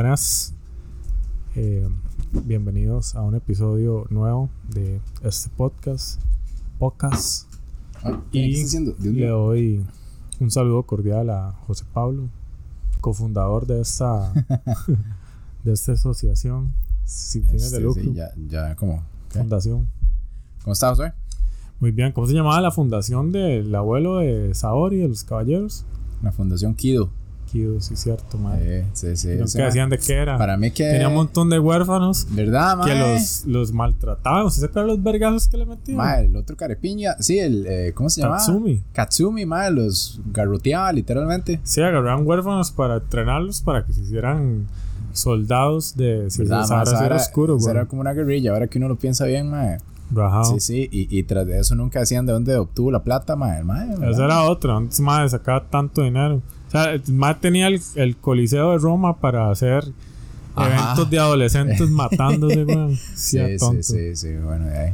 Buenas. Eh, bienvenidos a un episodio nuevo de este podcast. Podcast. Ah, ¿qué y le doy un saludo cordial a José Pablo, cofundador de esta, de esta asociación sin fines Este, de lucro, sí, ya, ya, ¿cómo? ¿Qué? fundación. ¿Cómo estás, güey? Muy bien, ¿cómo se llamaba la fundación del abuelo de Saori, de los caballeros? La Fundación Kido. Sí, cierto, madre. Sí, sí. ¿No ese que ma- decían de qué era? Para mí que... Tenía un montón de huérfanos ¿Verdad, que mae? los, los maltrataban. ¿Usted se acuerda los vergazos que le metían? Mae, el otro carepiña. Sí, el... eh, ¿Cómo se llama? Tatsumi. Katsumi, mae. Los garroteaba, literalmente. Sí, agarraban huérfanos para entrenarlos para que se hicieran soldados de si ¿Verdad, sí era oscuro, güey. era como una guerrilla. Ahora que uno lo piensa bien, mae. Rajado. Sí, sí. Y, y tras de eso nunca decían de dónde obtuvo la plata, mae ¿verdad? Esa era otra. Antes madre sacaba tanto dinero. O sea, mae tenía el, el Coliseo de Roma para hacer Ajá. eventos de adolescentes matándose, güey. Sí, Sí, sí, bueno, de ahí.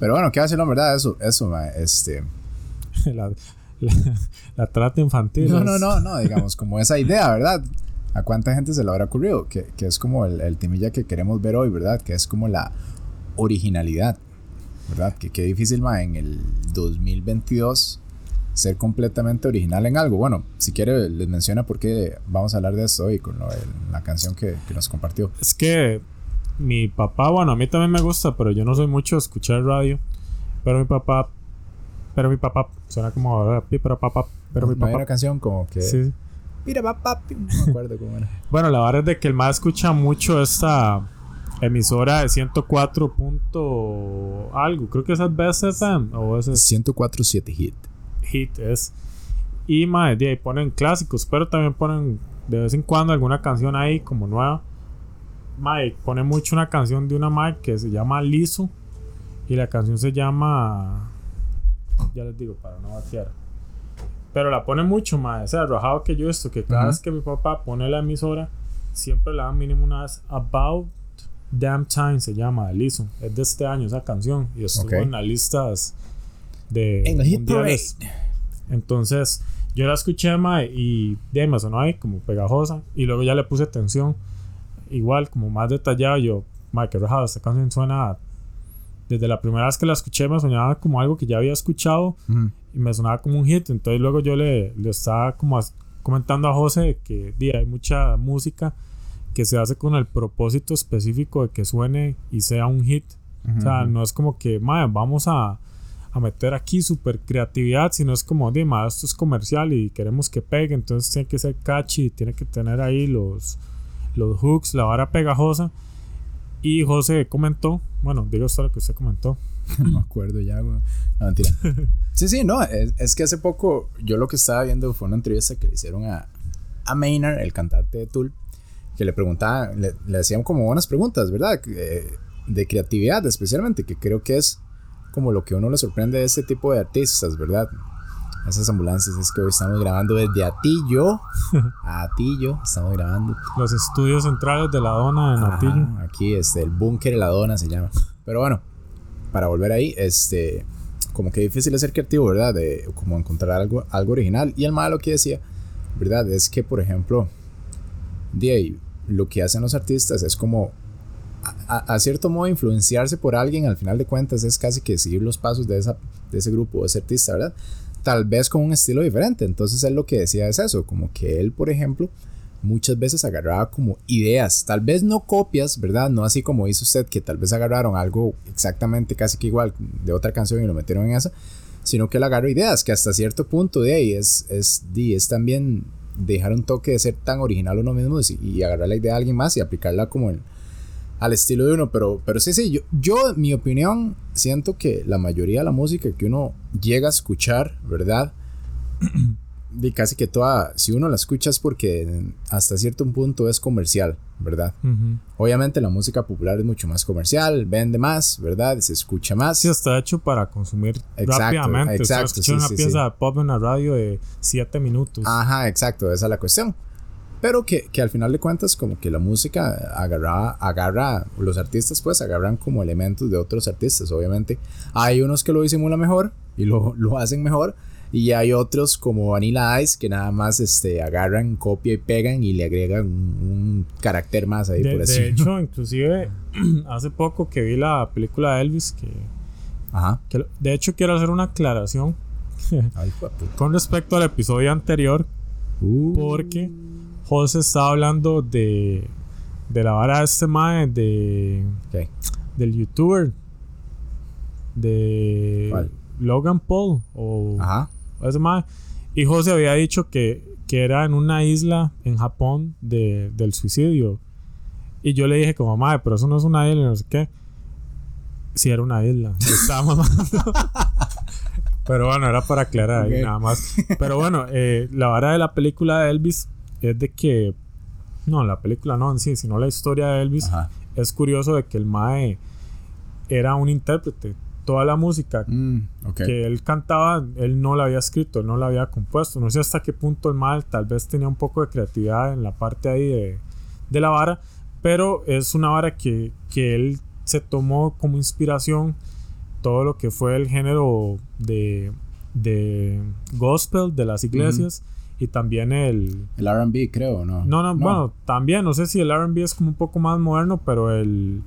Pero bueno, ¿qué va a decirlo, verdad? Eso, eso, mae. Este... la, la, la trata infantil. No, es- no, no, no, digamos, como esa idea, ¿verdad? ¿A cuánta gente se le habrá ocurrido? Que, que es como el, el temilla que queremos ver hoy, ¿verdad? Que es como la originalidad, ¿verdad? Que qué difícil, ma, en el 2022 ser completamente original en algo. Bueno, si quiere les menciona por qué vamos a hablar de esto hoy con lo de la canción que, que nos compartió. Es que mi papá, bueno, a mí también me gusta, pero yo no soy mucho de escuchar radio. Pero mi papá, pero mi papá, suena como, pi, pero papá, pero mi No hay una papá. canción como que... Sí. Mira, papá, no me acuerdo cómo era. Bueno, la verdad es de que el más escucha mucho esta emisora de 104 punto algo. Creo que es FM o es 104.7 hit. Hit es. Y mae, de ahí ponen clásicos, pero también ponen de vez en cuando alguna canción ahí como nueva. Mae, pone mucho una canción de una mae que se llama Liso. Y la canción se llama. Ya les digo, para no batear. Pero la pone mucho, mae. O sea, arrojado que yo esto, que cada Ujú. vez que mi papá pone la emisora, siempre la dan mínimo una vez. About Damn Time se llama, de Liso. Es de este año esa canción. Y estuvo Ok. en las listas de. En el Hit. Parade. Entonces, yo la escuché, mae, y de me sonó ahí como pegajosa. Y luego ya le puse atención, igual, como más detallado. Yo, mae, qué rajado, esta canción suena. Desde la primera vez que la escuché, me sonaba como algo que ya había escuchado y me sonaba como un hit. Entonces, luego yo le, le estaba como comentando a José que di, hay mucha música que se hace con el propósito específico de que suene y sea un hit. O sea, no es como que, mae, vamos a, a meter aquí super creatividad, sino es como, de, mae, esto es comercial y queremos que pegue, entonces tiene que ser catchy, tiene que tener ahí los, los hooks, la vara pegajosa. Y José comentó, bueno, digo esto lo que usted comentó. No me acuerdo ya, güey. No, mentira. Sí, sí, no. Es, es que hace poco yo lo que estaba viendo fue una entrevista que le hicieron a, a Maynard, el cantante de Tool, que le preguntaban, le, le hacían como buenas preguntas, ¿verdad? Eh, de creatividad, especialmente, que creo que es como lo que uno le sorprende de este tipo de artistas, ¿verdad? Esas ambulancias es que hoy estamos grabando desde Atillo. Atillo, estamos grabando. Los estudios centrales de la dona en Ajá, Atillo. Aquí, este, el búnker de la dona se llama. Pero bueno, para volver ahí, este, como que difícil es ser creativo, ¿verdad? De como encontrar algo, algo original. Y el malo que decía, ¿verdad? Es que, por ejemplo, de ahí, lo que hacen los artistas es como, a, cierto modo, influenciarse por alguien, al final de cuentas, es casi que seguir los pasos de, esa, de ese grupo, de ese artista, ¿verdad? Tal vez con un estilo diferente. Entonces, él lo que decía es eso, como que él, por ejemplo, muchas veces agarraba como ideas, tal vez no copias, ¿verdad? No así como hizo usted, que tal vez agarraron algo exactamente casi que igual de otra canción y lo metieron en esa, sino que él agarró ideas que hasta cierto punto de ahí es, es, es también dejar un toque de ser tan original uno mismo y, y agarrar la idea de alguien más y aplicarla como el, al estilo de uno, pero, pero sí, sí, yo, yo, en mi opinión, siento que la mayoría de la música que uno llega a escuchar, ¿verdad? Y casi que toda, si uno la escucha es porque hasta cierto punto es comercial, ¿verdad? Obviamente la música popular es mucho más comercial, vende más, ¿verdad? Se escucha más. Sí, está hecho para consumir Exacto, rápidamente. exacto, Usted escucha sí, una sí, pieza sí. de pop en la radio de 7 minutos. Ajá, exacto, esa es la cuestión. Pero que, que al final de cuentas como que la música agarra, agarra, los artistas pues agarran como elementos de otros artistas, obviamente. Hay unos que lo disimulan mejor y lo, lo hacen mejor Y hay otros como Vanilla Ice que nada más este, agarran, copia y pegan y le agregan un, carácter más ahí de, por así. De hecho, inclusive hace poco que vi la película de Elvis, que, Ajá. que de hecho quiero hacer una aclaración Ay, con respecto al episodio anterior, Uh, porque José estaba hablando de, de la vara de este mae, de, del youtuber, de ¿Cuál? Logan Paul, o Ajá. ese mae. Y José había dicho que, que era en una isla en Japón de, del suicidio. Y yo le dije como, madre, pero eso no es una isla, no sé qué. Sí, era una isla. Yo estaba mamando. pero bueno, era para aclarar ahí Ok. nada más. Pero bueno, eh, la vara de la película de Elvis es de que... No, la película no en sí, sino la historia de Elvis. Ajá. Es curioso de que el mae era un intérprete. Toda la música Mm, que él cantaba, él no la había escrito, él no la había compuesto. No sé hasta qué punto el mal tal vez tenía un poco de creatividad en la parte ahí de, de la vara, pero es una vara que, que él se tomó como inspiración todo lo que fue el género de, de gospel de las iglesias y también el... El RB, creo, ¿no? No, no, bueno, también, no sé si el RB es como un poco más moderno, pero el...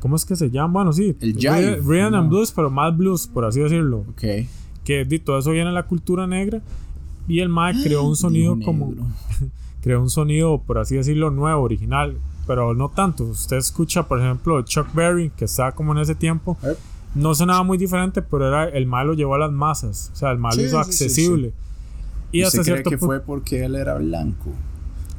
¿Cómo es que se llama? Bueno, sí. El jive, Rhythm and. Blues, pero más blues, por así decirlo Ok. que todo eso viene de la cultura negra y el Mae creó un sonido como creó un sonido por así decirlo nuevo original pero no tanto usted escucha por ejemplo Chuck Berry que estaba como en ese tiempo Eh. no sonaba muy diferente pero era el Mae lo llevó a las masas o sea el Mae Sí, lo hizo sí, sí, accesible y ¿Usted hasta cree cierto que fue porque él era blanco?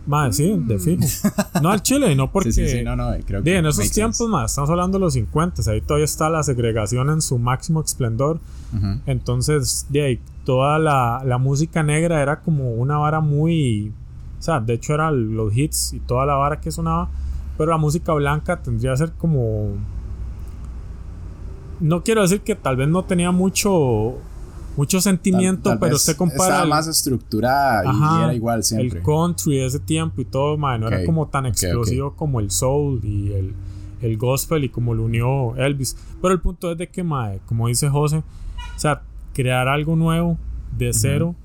Mae, sí de fijo no al chile y no porque Sí, sí, sí, no, no, creo Di, que en esos tiempos sense. más estamos hablando de los 50 ahí todavía está la segregación en su máximo esplendor entonces, de ahí, toda la, la música negra era como una vara muy. O sea, de hecho, eran los hits y toda la vara que sonaba. Pero la música blanca tendría que ser como. No quiero decir que tal vez no tenía mucho. Mucho sentimiento, Tal- tal pero usted compara. Estaba el- más estructurada y Ajá, era igual siempre. el country de ese tiempo y todo, man, no era como tan explosivo como el soul y el, el gospel y como lo unió Elvis. Pero el punto es de que, mae, como dice José, o sea, crear algo nuevo de cero,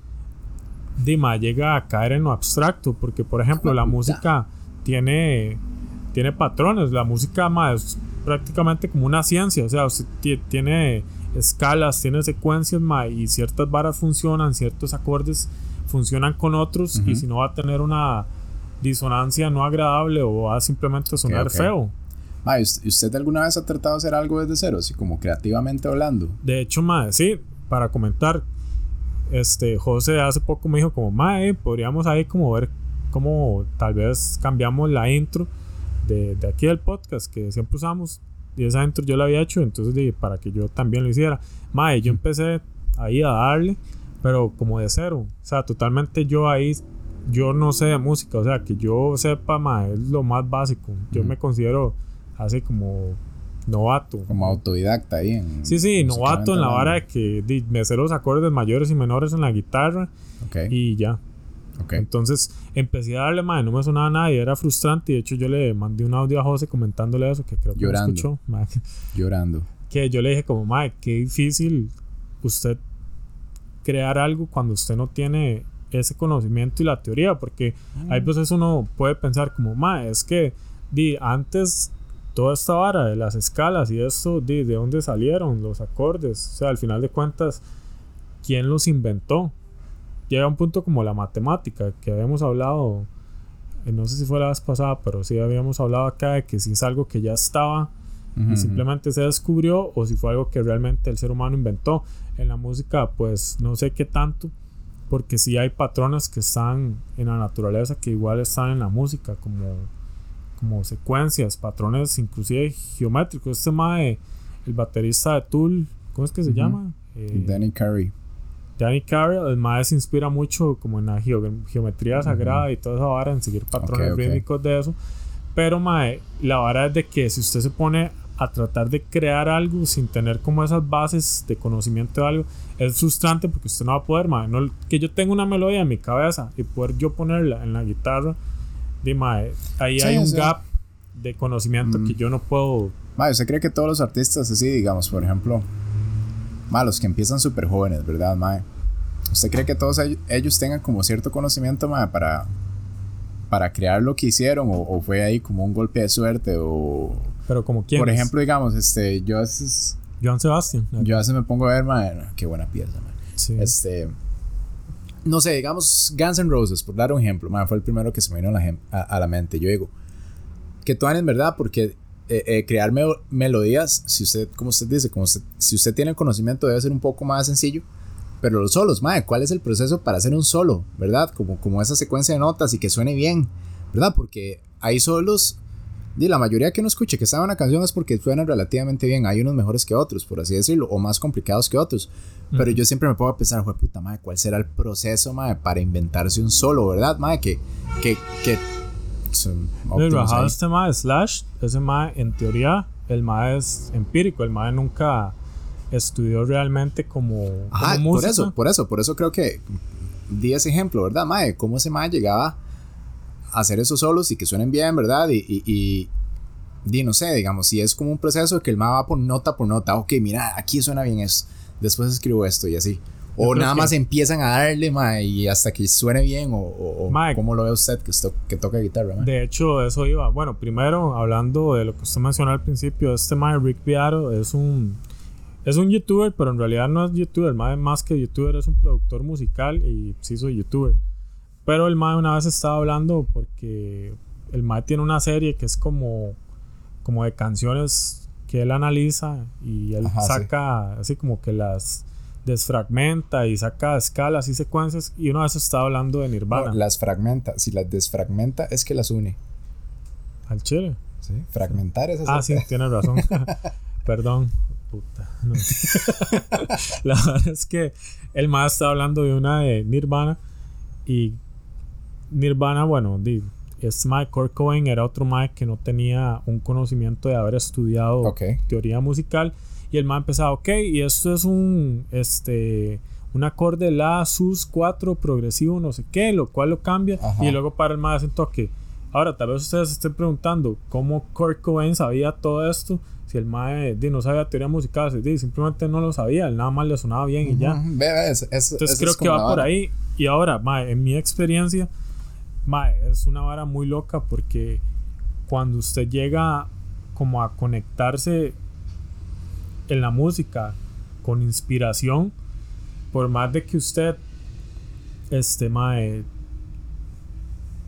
Dima llega a caer en lo abstracto, porque por ejemplo la música tiene, tiene patrones, la música mae, es prácticamente como una ciencia, o sea, tiene escalas, tiene secuencias mae, y ciertas varas funcionan, ciertos acordes funcionan con otros y si no va a tener una disonancia no agradable o va a simplemente sonar feo. Ma, ¿y ¿usted, alguna vez ha tratado de hacer algo desde cero? Así como creativamente hablando. De hecho, mae, sí, para comentar, este, José hace poco me dijo como, mae, podríamos ahí como ver cómo tal vez cambiamos la intro de, de aquí del podcast que siempre usamos. Y esa intro yo la había hecho, entonces dije, para que yo también lo hiciera. Mae, yo empecé ahí a darle, pero como de cero. O sea, totalmente yo ahí, yo no sé de música, o sea, que yo sepa, mae, es lo más básico. Yo me considero así como novato. Como autodidacta ahí en. Sí, sí, novato en la vara de que me sé los acordes mayores y menores en la guitarra Ok, y ya. Entonces empecé a darle, madre, no me sonaba nada y era frustrante. Y de hecho, yo le mandé un audio a José comentándole eso, que creo que Llorando. escuchó. mae, Llorando. que yo le dije, como, madre, qué difícil usted crear algo cuando usted no tiene ese conocimiento y la teoría, porque hay veces uno puede pensar, como, madre, es que di, antes toda esta vara de las escalas y esto, di, de dónde salieron los acordes, o sea, al final de cuentas, ¿quién los inventó? Llega un punto como la matemática, que habíamos hablado, eh, no sé si fue la vez pasada, pero sí habíamos hablado acá de que si es algo que ya estaba y simplemente se descubrió o si fue algo que realmente el ser humano inventó. En la música, pues no sé qué tanto, porque sí hay patrones que están en la naturaleza que igual están en la música, como, como secuencias, patrones inclusive geométricos. Este mae, el baterista de Tool, ¿cómo es que se llama? Eh, Danny Carey. Danny Carroll, el mae se inspira mucho como en la geo- geometría sagrada y toda esa vara, en seguir patrones ok. rítmicos de eso. Pero mae, la vara es de que si usted se pone a tratar de crear algo sin tener como esas bases de conocimiento de algo, es frustrante porque usted no va a poder, mae. No, que yo tenga una melodía en mi cabeza y poder yo ponerla en la guitarra, di mae, ahí Sí, hay un sí. gap de conocimiento Mm. que yo no puedo. Ma, ¿usted cree que todos los artistas así, digamos, por ejemplo, ma, los que empiezan súper jóvenes, ¿verdad, ma? ¿Usted cree que todos ellos tengan como cierto conocimiento ma, para, para crear lo que hicieron? O, fue ahí como un golpe de suerte? O, Pero como quién. Por ejemplo, digamos, este, yo haces... Joan Sebastián. Yo a veces me pongo a ver, ma, qué buena pieza, ma. Sí. Este no sé, digamos Guns N' Roses, por dar un ejemplo, fue el primero que se me vino a la, mente. Yo digo, que tú en verdad, porque eh, eh, crear melodías, si usted, como usted dice, como si usted tiene el conocimiento, debe ser un poco más sencillo. Pero los solos, madre, ¿cuál es el proceso para hacer un solo? ¿Verdad? Como, como esa secuencia de notas y que suene bien, ¿verdad? Porque hay solos, y la mayoría que uno escuche que está una canción es porque suenan relativamente bien. Hay unos mejores que otros, por así decirlo, o más complicados que otros. Pero yo siempre me pongo a pensar, puta madre, ¿cuál será el proceso, madre, para inventarse un solo, verdad, madre? Que, que, que el este mae Slash, ese mae en teoría, el mae es empírico, el mae nunca estudió realmente como, Ajá, por eso, por eso, por eso creo que di ese ejemplo, ¿verdad, mae? Cómo ese mae llegaba a hacer esos solos y que suenen bien, ¿verdad? Y, y, y, no sé, digamos, si es como un proceso que el mae va por nota por nota, ok, mira, aquí suena bien eso después escribo esto y así. O nada más empiezan a darle, ma, y hasta que suene bien, o, o, cómo lo ve usted que, que toca guitarra, De hecho, eso iba. Bueno, primero, hablando de lo que usted mencionó al principio, este ma, Rick Beato, es un, es un youtuber, pero en realidad no es youtuber. El más que youtuber es un productor musical y sí soy youtuber. Pero el ma una vez estaba hablando porque el ma tiene una serie que es como, como de canciones que él analiza y él saca así como que las desfragmenta y saca escalas y secuencias y uno de esos está hablando de Nirvana. las fragmenta, si las desfragmenta es que las une. Al chile. Sí, fragmentar es Ah, sí, tienes razón. Perdón. Puta. La verdad es que el más está hablando de una de Nirvana y Nirvana, bueno, es Mike Cohen era otro Mike que no tenía un conocimiento de haber estudiado teoría musical y el Mike empezaba, ok, y esto es un este un acorde la sus 4 progresivo no sé qué, lo cual lo cambia y luego para el hace un toque. Ahora, tal vez ustedes se estén preguntando cómo Kurt Cohen sabía todo esto. Si el Mae no sabía teoría musical, simplemente no lo sabía, él nada más le sonaba bien y ya. Entonces creo que va por ahí. Y ahora, Mae, en mi experiencia, es una vara muy loca porque cuando usted llega como a conectarse en la música con inspiración, por más de que usted este mae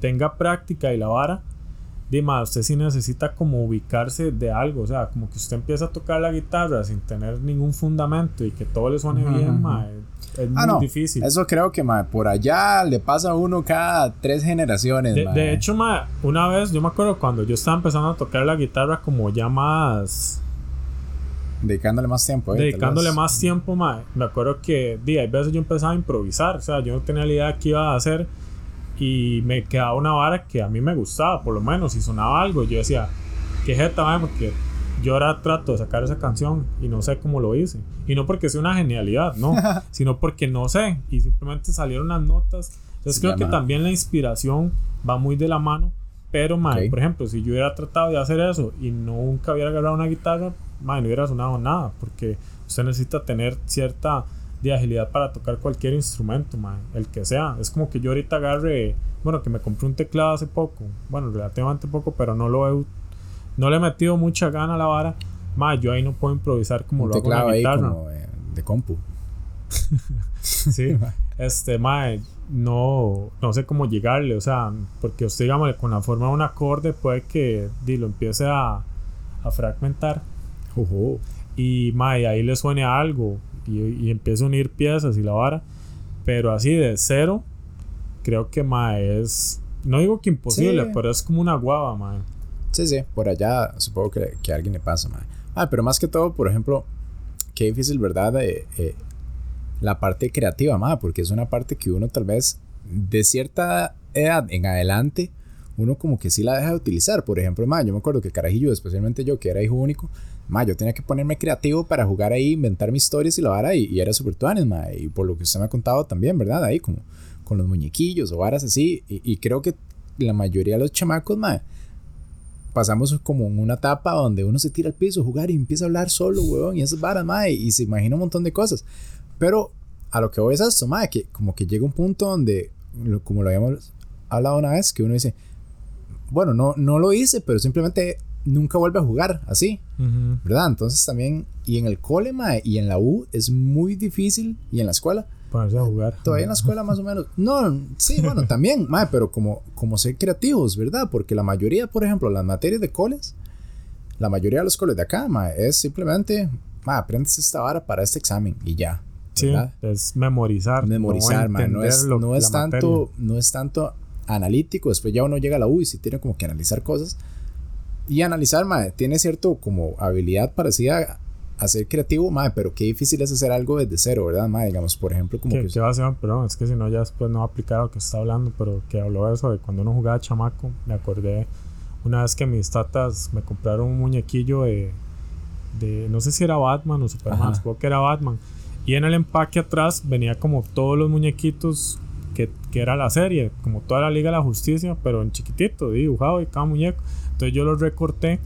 tenga práctica y la vara, Dime, usted sí necesita como ubicarse de algo, o sea, como que usted empieza a tocar la guitarra sin tener ningún fundamento y que todo le suene bien, mae, es ah, muy difícil. Eso creo que ma, por allá le pasa a uno cada tres generaciones. De, de hecho, ma, una vez yo me acuerdo cuando yo estaba empezando a tocar la guitarra como ya más... Dedicándole más tiempo. Eh, dedicándole más tiempo, ma, me acuerdo que di, hay veces yo empezaba a improvisar, o sea, yo no tenía la idea de qué iba a hacer y me quedaba una vara que a mí me gustaba, por lo menos, si sonaba algo, yo decía, qué jeta, ma, porque yo ahora trato de sacar esa canción y no sé cómo lo hice. Y no porque sea una genialidad, no, sino porque no sé y simplemente salieron las notas. Entonces creo que también la inspiración va muy de la mano. Pero, madre, por ejemplo, si yo hubiera tratado de hacer eso y nunca hubiera agarrado una guitarra, madre, no hubiera sonado nada. Porque usted necesita tener cierta de agilidad para tocar cualquier instrumento, madre, el que sea. Es como que yo ahorita agarre, bueno, que me compré un teclado hace poco, bueno, relativamente poco, pero no lo he no le he metido mucha gana a la vara. Más, yo ahí no puedo improvisar como lo hago en la guitarra. Ahí como de, compu. sí. este, mae, no, no sé cómo llegarle, o sea, porque usted, digamos, con la forma de un acorde puede que di, lo empiece a, a fragmentar. Y, mae, ahí le suene algo y, y empieza a unir piezas y la vara. Pero así de cero, creo que, mae, es. No digo que imposible, pero es como una guava, mae. Sí, sí, por allá supongo que, que a alguien le pasa, madre. Ah, pero más que todo, por ejemplo, qué difícil, ¿verdad? Eh, eh, la parte creativa, madre, porque es una parte que uno tal vez de cierta edad en adelante, uno como que sí la deja de utilizar. Por ejemplo, madre, yo me acuerdo que Carajillo, especialmente yo, que era hijo único, madre, yo tenía que ponerme creativo para jugar ahí, inventar mis historias y la vara, y, y era súper tuanes, madre. Y por lo que usted me ha contado también, ¿verdad? Ahí como con los muñequillos o varas así. Y, creo que la mayoría de los chamacos, madre pasamos como en una etapa donde uno se tira al piso a jugar y empieza a hablar solo, weón, y esas varas, madre, y se imagina un montón de cosas. Pero a lo que voy es esto, mae, que como que llega un punto donde, como lo habíamos hablado una vez, que uno dice, bueno, no, no lo hice, pero simplemente nunca vuelve a jugar así, ¿verdad? Entonces también, y en el cole, mae, y en la U es muy difícil, y en la escuela. Ponerse a jugar. Todavía en la escuela más o menos. No, sí, bueno, también, mae, pero como, como ser creativos, ¿verdad? Porque la mayoría, por ejemplo, las materias de coles, la mayoría de los coles de acá, mae, es simplemente, mae, aprendes esta vara para este examen y ya. Sí, es memorizar. Memorizar, no, no es, no es tanto, no es tanto analítico, después ya uno llega a la U y si tiene como que analizar cosas. Y analizar, mae, tiene cierto como habilidad parecida a ser creativo, mae, pero qué difícil es hacer algo desde cero, ¿verdad, mae? Digamos, por ejemplo, como que... ¿Qué va a ser? Perdón, es que si no ya después no va a aplicar lo que está hablando, pero que habló eso de cuando uno jugaba chamaco, me acordé una vez que mis tatas me compraron un muñequillo de, de no sé si era Batman o Superman, supongo que era Batman. Y en el empaque atrás venía como todos los muñequitos que, que, era la serie, como toda la Liga de la Justicia, pero en chiquitito, dibujado y cada muñeco. Entonces yo los recorté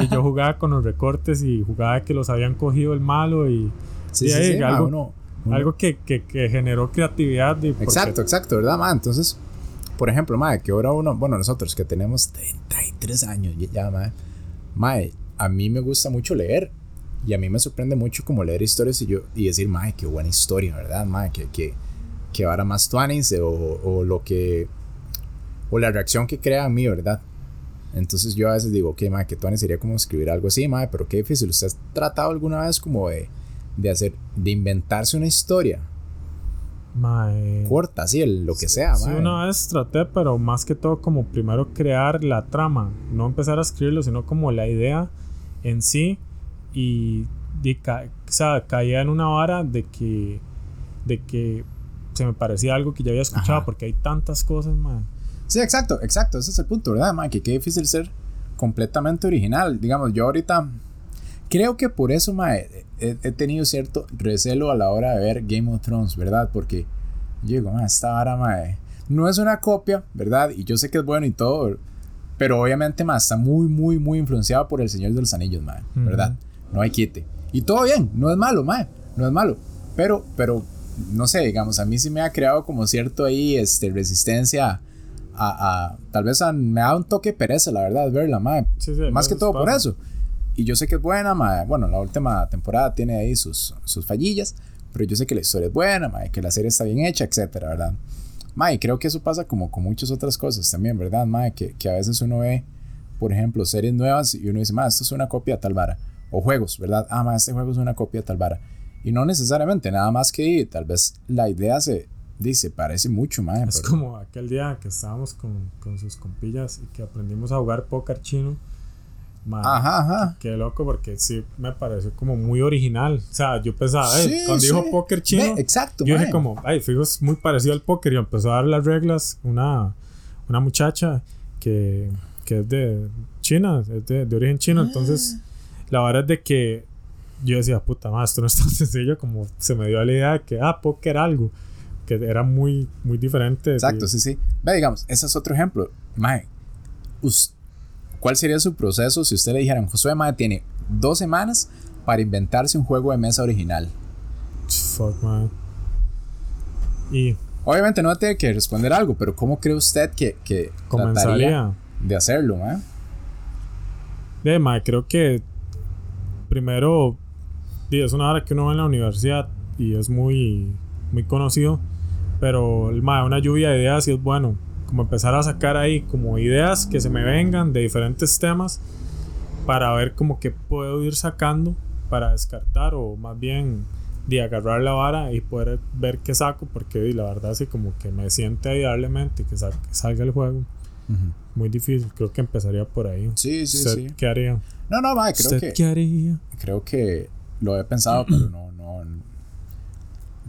y yo jugaba con los recortes y jugaba que los habían cogido el malo y, sí, sí, sí, algo, algo que, que, que, generó creatividad. exacto, exacto, ¿verdad, ma? Entonces, por ejemplo, ma, que ahora uno, bueno, nosotros que tenemos 33 años ya, ma, ma, a mí me gusta mucho leer. Y a mí me sorprende mucho como leer historias y yo y decir, mae, qué buena historia, ¿verdad? Mae, que, que, que ahora más tuanis o, o lo que o la reacción que crea en mí, ¿verdad? Entonces yo a veces digo, ok, madre, que tuanis sería como escribir algo así, madre, pero qué difícil. ¿Usted ha tratado alguna vez como de, de hacer, de inventarse una historia? Mae. Corta, así, lo que sea, sí, una vez traté, pero más que todo como primero crear la trama, no empezar a escribirlo, sino como la idea en sí y, o sea, caía en una vara de que de que se me parecía algo que ya había escuchado porque hay tantas cosas, man. Sí, exacto, exacto, ese es el punto, ¿verdad, man? Que qué difícil ser completamente original. Digamos, yo ahorita creo que por eso, man, he, tenido cierto recelo a la hora de ver Game of Thrones, ¿verdad? Porque yo digo, man, esta vara, man, no es una copia, ¿verdad? Y yo sé que es bueno y todo, pero obviamente, man, está muy, muy, muy influenciado por El Señor de los Anillos, man, ¿verdad? No hay quite. Y todo bien, no es malo, man, no es malo. Pero, pero no sé, digamos, a mí sí me ha creado como cierto ahí, este, resistencia a, a tal vez me da un toque pereza, la verdad, verla, madre. Más que todo por eso. Y yo sé que es buena, madre. Bueno, la última temporada tiene ahí sus, sus fallillas, pero yo sé que la historia es buena, madre, que la serie está bien hecha, etcétera, ¿verdad? Madre, creo que eso pasa como con muchas otras cosas también, ¿verdad, madre? Que, que a veces uno ve, por ejemplo, series nuevas y uno dice, madre, esto es una copia de tal vara. O juegos, ¿verdad? Ah, madre, este juego es una copia de tal vara y no necesariamente, nada más que tal vez la idea se dice, parece mucho más. Es como aquel día que estábamos con, con, sus compillas y que aprendimos a jugar póker chino. ajá, ajá. Qué loco porque sí me pareció como muy original. O sea, yo pensaba, cuando dijo póker chino, exacto, yo dije como, ay, fijo, es muy parecido al póker y empezó a dar las reglas una, una muchacha que, que es de China, es de, de origen chino, entonces ah. la verdad es de que yo decía, puta madre, esto no es tan sencillo como se me dio la idea de que, ah, póker algo, que era muy, muy diferente. Exacto, sí, sí. Ve, digamos, ese es otro ejemplo. Mae, ¿cuál sería su proceso si usted le dijeran, Josué Mae tiene dos semanas para inventarse un juego de mesa original? Fuck, man. Y. Obviamente no tiene que responder algo, pero ¿cómo cree usted que, que comenzaría de hacerlo, mae? De, mae, creo que primero es una hora que uno va en la universidad y es muy, muy conocido, pero el una lluvia de ideas y es bueno, como empezar a sacar ahí como ideas que se me vengan de diferentes temas para ver como que puedo ir sacando para descartar o más bien de agarrar la vara y poder ver qué saco porque la verdad sí como que me siente idealmente que, que salga el juego. Muy difícil creo que empezaría por ahí. Sí sí sí. qué haría no no va creo que qué haría creo que lo he pensado, pero no.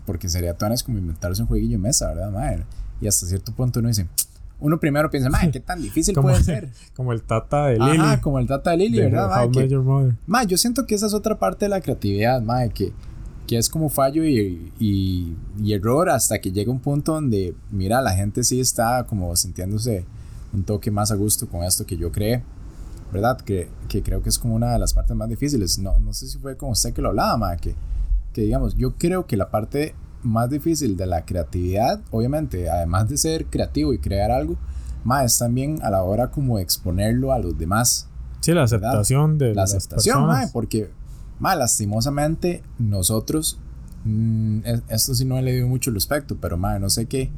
Porque sería es como inventarse un jueguillo de mesa, ¿verdad, madre? Y hasta cierto punto uno dice. Uno primero piensa, madre, ¿qué tan difícil puede ser? Como el tata de Lily. Ajá, como el tata de Lily, ¿verdad, madre? madre, yo siento que esa es otra parte de la creatividad, madre, que, que es como fallo y, y, y, error hasta que llega un punto donde, mira, la gente sí está como sintiéndose un toque más a gusto con esto que yo creé. ¿verdad? Que, que, creo que es como una de las partes más difíciles. No, no sé si fue con usted que lo hablaba, ma, que, que digamos, yo creo que la parte más difícil de la creatividad, obviamente, además de ser creativo y crear algo, más es también a la hora como exponerlo a los demás. Sí, la aceptación de la las aceptación, mae, porque mae, lastimosamente nosotros mm, es- esto sí no he leído mucho al respecto, pero mae, no sé qué.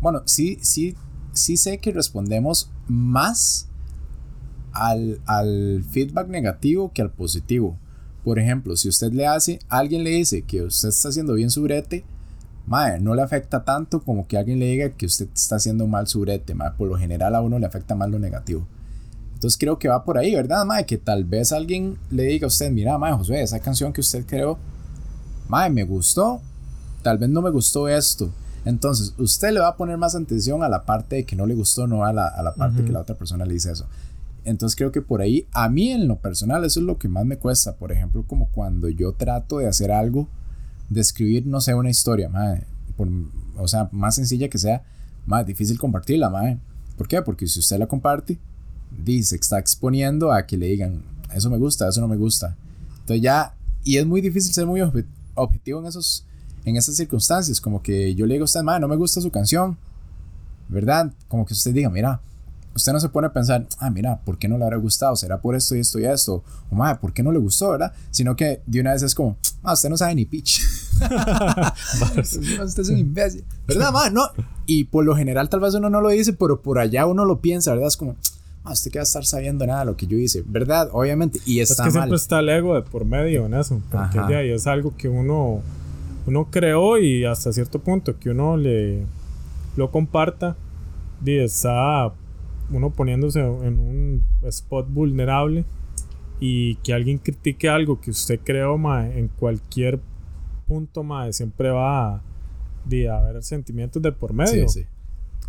Bueno, sí sí sí sé que respondemos más al, al feedback negativo que al positivo. Por ejemplo, si usted le hace, alguien le dice que usted está haciendo bien su brete, mae, no le afecta tanto como que alguien le diga que usted está haciendo mal su brete, mae. Por lo general a uno le afecta más lo negativo. Entonces creo que va por ahí, ¿verdad, mae? Que tal vez alguien le diga a usted, mira, mae, Josué, esa canción que usted creó, mae, me gustó, tal vez no me gustó esto. Entonces, usted le va a poner más atención a la parte de que no le gustó, no a la, a la parte que la otra persona le dice eso. Entonces creo que por ahí, a mí en lo personal, eso es lo que más me cuesta. Por ejemplo, como cuando yo trato de hacer algo, de escribir, no sé, una historia, mae, por, o sea, más sencilla que sea, más difícil compartirla, mae. ¿Por qué? Porque si usted la comparte, dice, está exponiendo a que le digan, eso me gusta, eso no me gusta. Entonces ya, y es muy difícil ser muy obje- objetivo en esos en esas circunstancias, como que yo le digo a usted, madre, no me gusta su canción, ¿verdad? Como que usted diga, mira, usted no se pone a pensar, ah, mira, ¿por qué no le habrá gustado? ¿Será por esto y esto y esto? O, madre, ¿por qué no le gustó, verdad? Sino que de una vez es como, ah, usted no sabe ni pitch. usted es un imbécil. ¿Verdad, madre? No. Y por lo general tal vez uno no lo dice, pero por allá uno lo piensa, ¿verdad? Es como, ah, usted que va a estar sabiendo nada de lo que yo hice, ¿verdad? Obviamente. Y Es está que mal. siempre está el ego de por medio en eso. Porque Ajá. ahí es algo que uno, uno creó y hasta cierto punto que uno le lo comparta. di, está uno poniéndose en un spot vulnerable y que alguien critique algo que usted creó mae, en cualquier punto mae, siempre va a, haber sentimientos de por medio Sí, sí.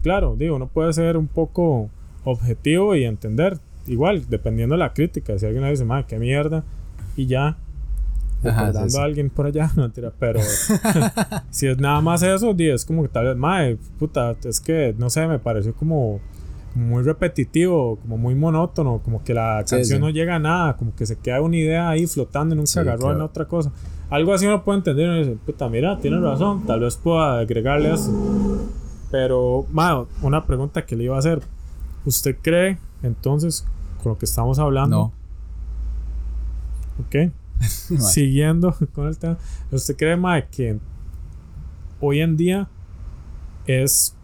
claro, digo, uno puede ser un poco objetivo y entender. Igual, dependiendo de la crítica. Si alguien le dice, madre, qué mierda, y ya. Ajá, recordando sí, sí. a alguien por allá, no mentira, pero si es nada más eso, di, es como que tal vez, madre, puta, es que no sé, me pareció como muy repetitivo, como muy monótono, como que la Sí, canción sí. no llega a nada, como que se queda una idea ahí flotando y nunca Sí, agarró en claro. otra cosa. Algo así uno puede entender y dice, puta, mira, tienes razón, tal vez pueda agregarle eso. Pero, Mao, una pregunta que le iba a hacer. ¿Usted cree, entonces, con lo que estamos hablando? No. Ok. Siguiendo con el tema. ¿Usted cree, Mae, que hoy en día es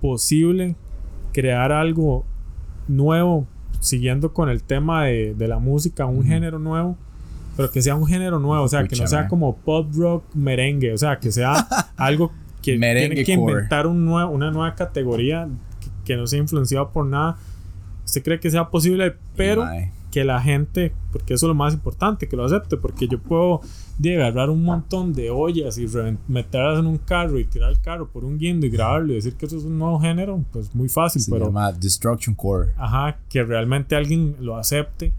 posible crear algo nuevo, siguiendo con el tema de, de la música, un género nuevo? Pero que sea un género nuevo, o sea, que no sea como pop rock merengue, o sea, que sea algo que Merengue tiene que inventar un nuevo- una nueva categoría que, que no sea influenciado por nada. ¿Usted cree que sea posible? Pero que la gente, porque eso es lo más importante, que lo acepte, porque yo puedo de, agarrar un montón de ollas y meterlas en un carro y tirar el carro por un guindo y grabarlo y decir que eso es un nuevo género, pues muy fácil, Se pero llama Destruction Core. ajá, que realmente alguien lo acepte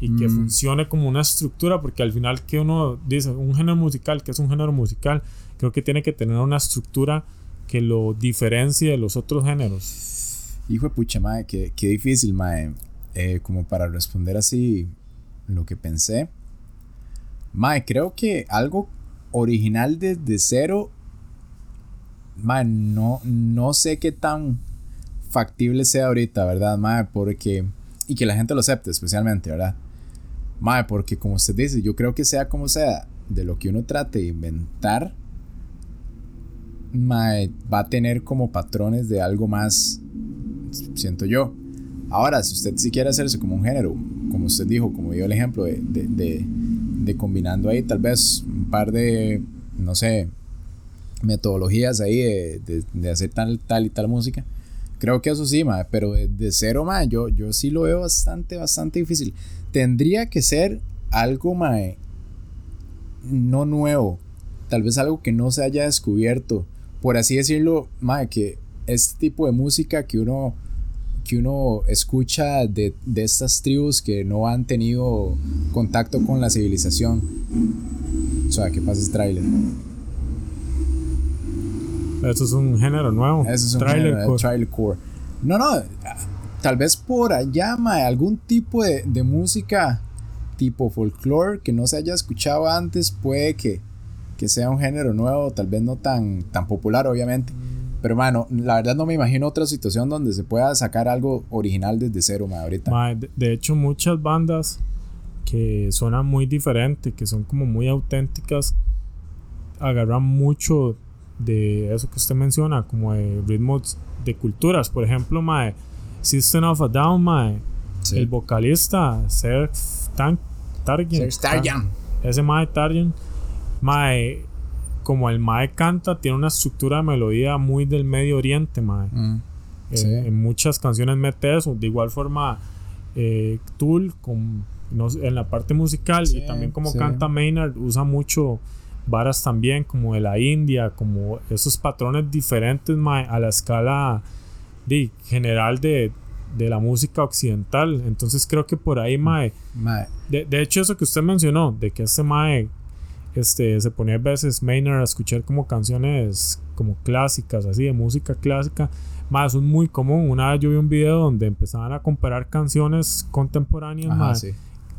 y que Mm. funcione como una estructura, porque al final que uno dice, un género musical, que es un género musical, creo que tiene que tener una estructura que lo diferencie de los otros géneros. Hijo de pucha, mae, qué, qué difícil, mae. Eh, como para responder así lo que pensé. Mae, creo que algo original desde cero. Mae, no, no sé qué tan factible sea ahorita, ¿verdad, mae? Porque. Y que la gente lo acepte, especialmente, ¿verdad? Mae, porque como usted dice, yo creo que sea como sea, de lo que uno trate de inventar, mae, va a tener como patrones de algo más siento yo. Ahora, si usted si quiere hacerse como un género, como usted dijo, como dio el ejemplo de, de- de combinando ahí tal vez un par de, no sé, metodologías ahí de, de- de hacer tal, tal y tal música, creo que eso sí, ma, pero de, cero, ma, yo, yo sí lo veo bastante, bastante difícil. Tendría que ser algo, ma, no nuevo, tal vez algo que no se haya descubierto, por así decirlo, ma, que este tipo de música que uno que uno escucha de, de estas tribus que no han tenido contacto con la civilización. O sea, ¿qué pasa ese tráiler? Eso es un género nuevo. Eso es un Trailer género core. trailer core. No, no, tal vez por allá, mae, algún tipo de, de música tipo folklore que no se haya escuchado antes, puede que, que sea un género nuevo, tal vez no tan, tan popular, obviamente. Pero, mano, la verdad no me imagino otra situación donde se pueda sacar algo original desde cero, ma, ahorita. Ma, de, de hecho, muchas bandas que suenan muy diferentes, que son como muy auténticas, agarran mucho de eso que usted menciona, como de ritmos de culturas. Por ejemplo, mae, System of a Down, mae, Sí. el vocalista. Serge Tarjan. Ese mae Tarjan, mae, como el mae canta, tiene una estructura de melodía muy del Medio Oriente, mae. Mm, En- Sí. en muchas canciones mete eso. De igual forma, eh, Tool con, no en la parte musical Sí, y también como sí. canta Maynard, usa mucho varas también como de la India, como esos patrones diferentes mae, a la escala de, general de, de la música occidental. Entonces creo que por ahí, mae, ma, de, de hecho, eso que usted mencionó, de que este Mae este, se ponía a veces Maynard a escuchar como canciones como clásicas, así de música clásica. Eso es muy común. Una vez yo vi un video donde empezaban a comparar canciones contemporáneas ajá, mae, sí.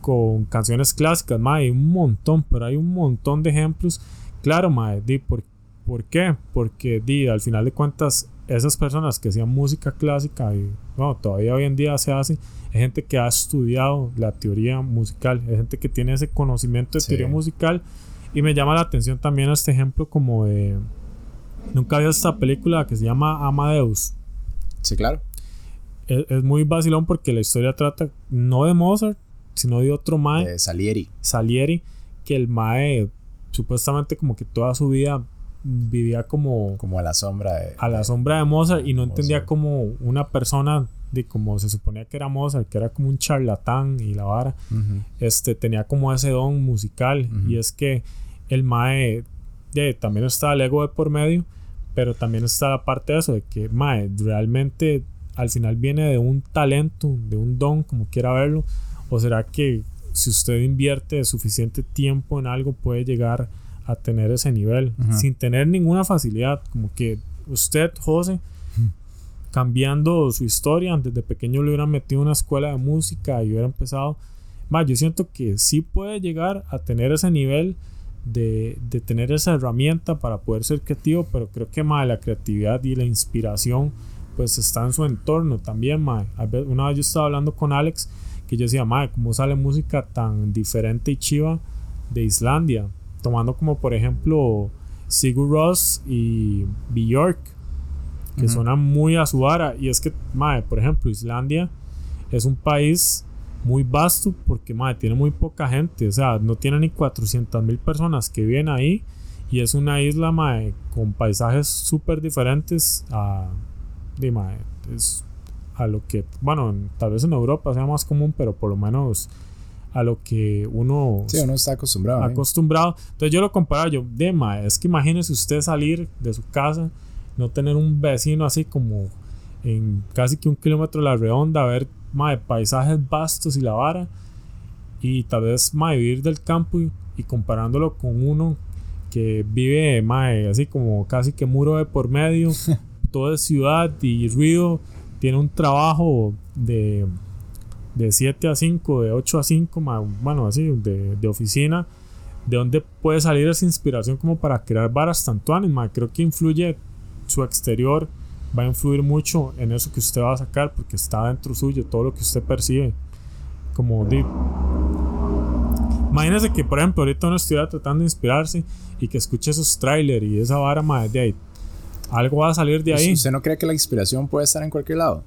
con canciones clásicas. Mae, hay un montón, pero hay un montón de ejemplos. Claro, mae, di, ¿por, ¿por qué? Porque di, al final de cuentas, esas personas que hacían música clásica, y bueno, todavía hoy en día se hace, es gente que ha estudiado la teoría musical, es gente que tiene ese conocimiento de Sí. teoría musical. Y me llama la atención también este ejemplo como de... Nunca había esta película que se llama Amadeus. Sí, claro. Es, es muy vacilón porque la historia trata no de Mozart, sino de otro Mae. De Salieri. Salieri, que el Mae supuestamente como que toda su vida vivía como Como a la sombra de. a la sombra de Mozart y no entendía como una persona de como se suponía que era Mozart, que era como un charlatán y la vara, este tenía como ese don musical y es que el Mae de, también está el ego de por medio, pero también está la parte de eso de que Mae realmente al final viene de un talento, de un don, como quiera verlo, o será que si usted invierte suficiente tiempo en algo puede llegar a tener ese nivel sin tener ninguna facilidad, como que usted, José, cambiando su historia, desde pequeño le hubieran metido una escuela de música y hubiera empezado, más yo siento que sí puede llegar a tener ese nivel de, de tener esa herramienta para poder ser creativo, pero creo que más la creatividad y la inspiración pues está en su entorno también, mae. Una vez yo estaba hablando con Alex que yo decía, mae, ¿cómo sale música tan diferente y chiva de Islandia? Tomando como por ejemplo Sigur Rós y Björk, que Ujú. suenan muy a su vara. Y es que, mae, por ejemplo, Islandia es un país muy vasto porque, mae, tiene muy poca gente. O sea, no tiene ni 400 mil personas que viven ahí. Y es una isla, mae, con paisajes súper diferentes a, di, mae, es a lo que, bueno, en- tal vez en Europa sea más común, pero por lo menos a lo que uno Sí, uno está acostumbrado. ¿eh? acostumbrado. Entonces yo lo comparaba, yo, de mae, es que imagínese usted salir de su casa, no tener un vecino así como en casi que un kilómetro de la redonda, ver mae, paisajes vastos y la vara, y tal vez mae, vivir del campo y, y comparándolo con uno que vive mae, así como casi que muro de por medio, todo es ciudad y ruido, tiene un trabajo de de 7 a 5, de 8 a 5, ma- bueno, así, de, de oficina, de dónde puede salir esa inspiración como para crear varas tantuanes. Creo que influye su exterior, va a influir mucho en eso que usted va a sacar, porque está dentro suyo, todo lo que usted percibe. Como de. Imagínese que, por ejemplo, ahorita uno estuviera tratando de inspirarse y que escuche esos trailers y esa vara, ma, de ahí. Algo va a salir de ahí. ¿Usted no cree que la inspiración puede estar en cualquier lado?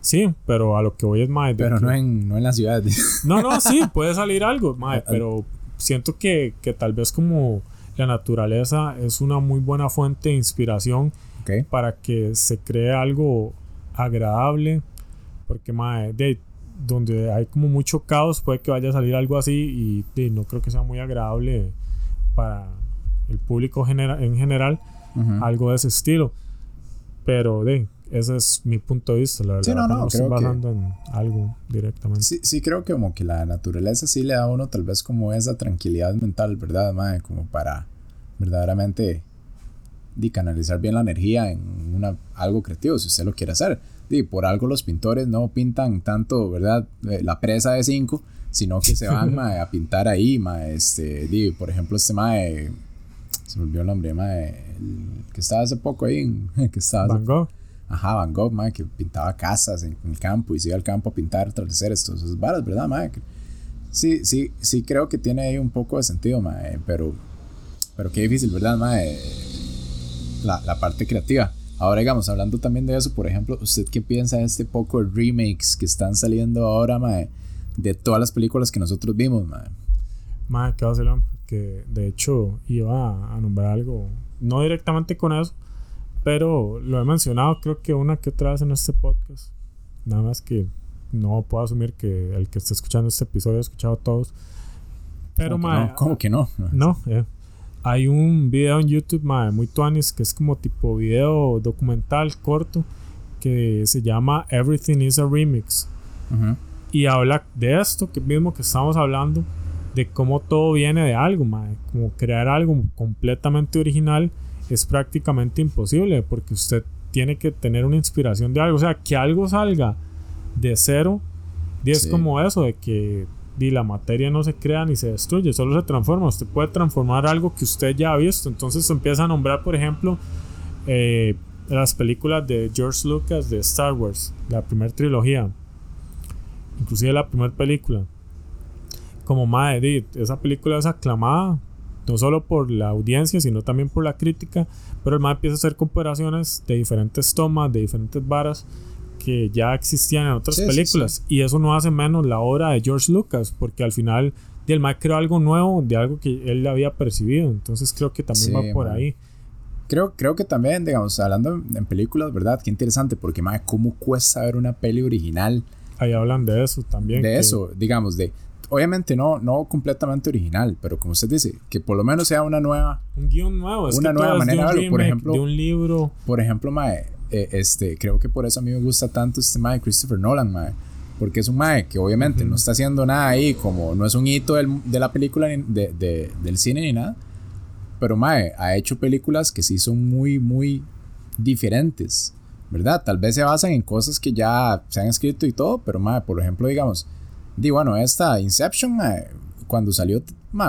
Sí, pero a lo que voy es más. Pero no en, no en la ciudad. No, no, sí, puede salir algo, mae, pero siento que, que tal vez como la naturaleza es una muy buena fuente de inspiración ok. para que se cree algo agradable, porque mae, de, donde hay como mucho caos puede que vaya a salir algo así y de, no creo que sea muy agradable para el público genera- en general, Ujú. algo de ese estilo. Pero de, ese es mi punto de vista, la verdad. Sí, no, no, me estoy creo que- basando en algo directamente. Sí, sí creo que como que la naturaleza sí le da a uno tal vez como esa tranquilidad mental, ¿verdad, mae? Como para verdaderamente di, canalizar bien la energía en una, algo creativo, si usted lo quiere hacer. Di, por algo los pintores no pintan tanto, ¿verdad? Eh, la presa de 5, sino que se van mae, a pintar ahí, mae, este, di, por ejemplo, este mae, Se me olvidó el nombre, mae. el que estaba hace poco ahí. que estaba Van Gogh. Ajá, Van Gogh, mae, que pintaba casas en, en el campo y se iba al campo a pintar atardeceres, todas esas varas, ¿verdad, mae? Sí, sí, sí creo que tiene ahí un poco de sentido, mae, pero, pero qué difícil, ¿verdad, mae? La, la parte creativa. Ahora, digamos, hablando también de eso, por ejemplo, ¿usted qué piensa de este poco de remakes que están saliendo ahora, mae? De todas las películas que nosotros vimos, mae. Madre, qué vacilón. Que de hecho iba a nombrar algo, no directamente con eso, pero lo he mencionado creo que una que otra vez en este podcast. Nada más que no puedo asumir que el que esté escuchando este episodio ha escuchado todos. Pero, ¿Cómo que mae, no? ¿Cómo que no? no, eh. Hay un video en YouTube, mae, muy tuanis, que es como tipo video documental corto, que se llama Everything is a Remix. Y habla de esto que mismo que estamos hablando, de cómo todo viene de algo, mae. Como crear algo completamente original es prácticamente imposible, porque usted tiene que tener una inspiración de algo. O sea, que algo salga de cero, y es Sí. como eso, de que di, la materia no se crea ni se destruye, solo se transforma. Usted puede transformar algo que usted ya ha visto. Entonces empieza a nombrar, por ejemplo, eh, las películas de George Lucas de Star Wars, la primera trilogía, inclusive la primera película. Como Mae, di, esa película es aclamada no solo por la audiencia, sino también por la crítica, pero el Mae empieza a hacer comparaciones de diferentes tomas, de diferentes varas que ya existían en otras Sí, sí, películas. Y eso no hace menos la obra de George Lucas, porque al final di, el Mae creó algo nuevo de algo que él había percibido. Entonces creo que también va por ahí. Creo, creo que también, digamos, hablando en películas, ¿verdad? Qué interesante, porque, mae, ¿cómo cuesta ver una peli original Ahí hablan de eso también. de que- eso? Digamos, de. Obviamente no, no completamente original, pero como usted dice, que por lo menos sea una nueva. Un guion nuevo. Es Una que nueva manera de verlo, por ejemplo. De un libro. Por ejemplo, mae, eh, este, creo que por eso a mí me gusta tanto este mae Christopher Nolan, mae. Porque es un mae que obviamente no está haciendo nada ahí, como no es un hito del- de la película, de, de- del cine ni nada. Pero mae, ha hecho películas que sí son muy, muy diferentes, ¿verdad? Tal vez se basan en cosas que ya se han escrito y todo, pero mae, por ejemplo, digamos, di bueno, esta Inception, mae, cuando salió,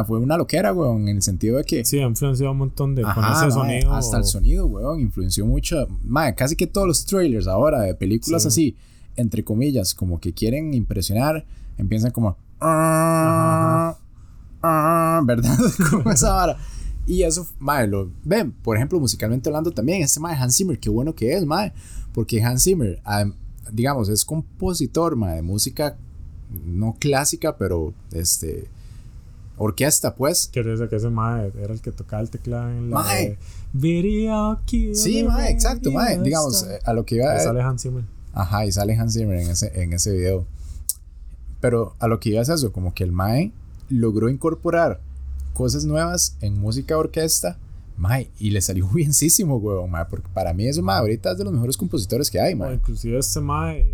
fue una loquera, weón, en el sentido de que... Sí, ha influenciado un montón de con Ajá, ese sonido. hasta el sonido, weón, influenció mucho. Mae, casi que todos los trailers ahora de películas Sí. así, entre comillas, como que quieren impresionar, empiezan como. Ajá, "Ah, ¿Verdad? como esa vara. Y eso, mae, lo ven, por ejemplo, musicalmente hablando también, este mae Hans Zimmer, qué bueno que es, mae, porque Hans Zimmer, digamos, es compositor, mae, de música no clásica, pero este orquesta, pues. Quiero decir que ese mae era el que tocaba el teclado en la. Mae. de Video Sí, mae, exacto, mae, digamos, eh, a lo que iba Ahí sale Hans Zimmer. Ajá, y sale Hans Zimmer en ese, en ese video. Pero a lo que iba es eso, como que el Mae logró incorporar cosas nuevas en música orquesta, Mae, y le salió bienísimo, weón, Mae, porque para mí eso, Mae, ahorita es de los mejores compositores que hay, Mae. inclusive este mae,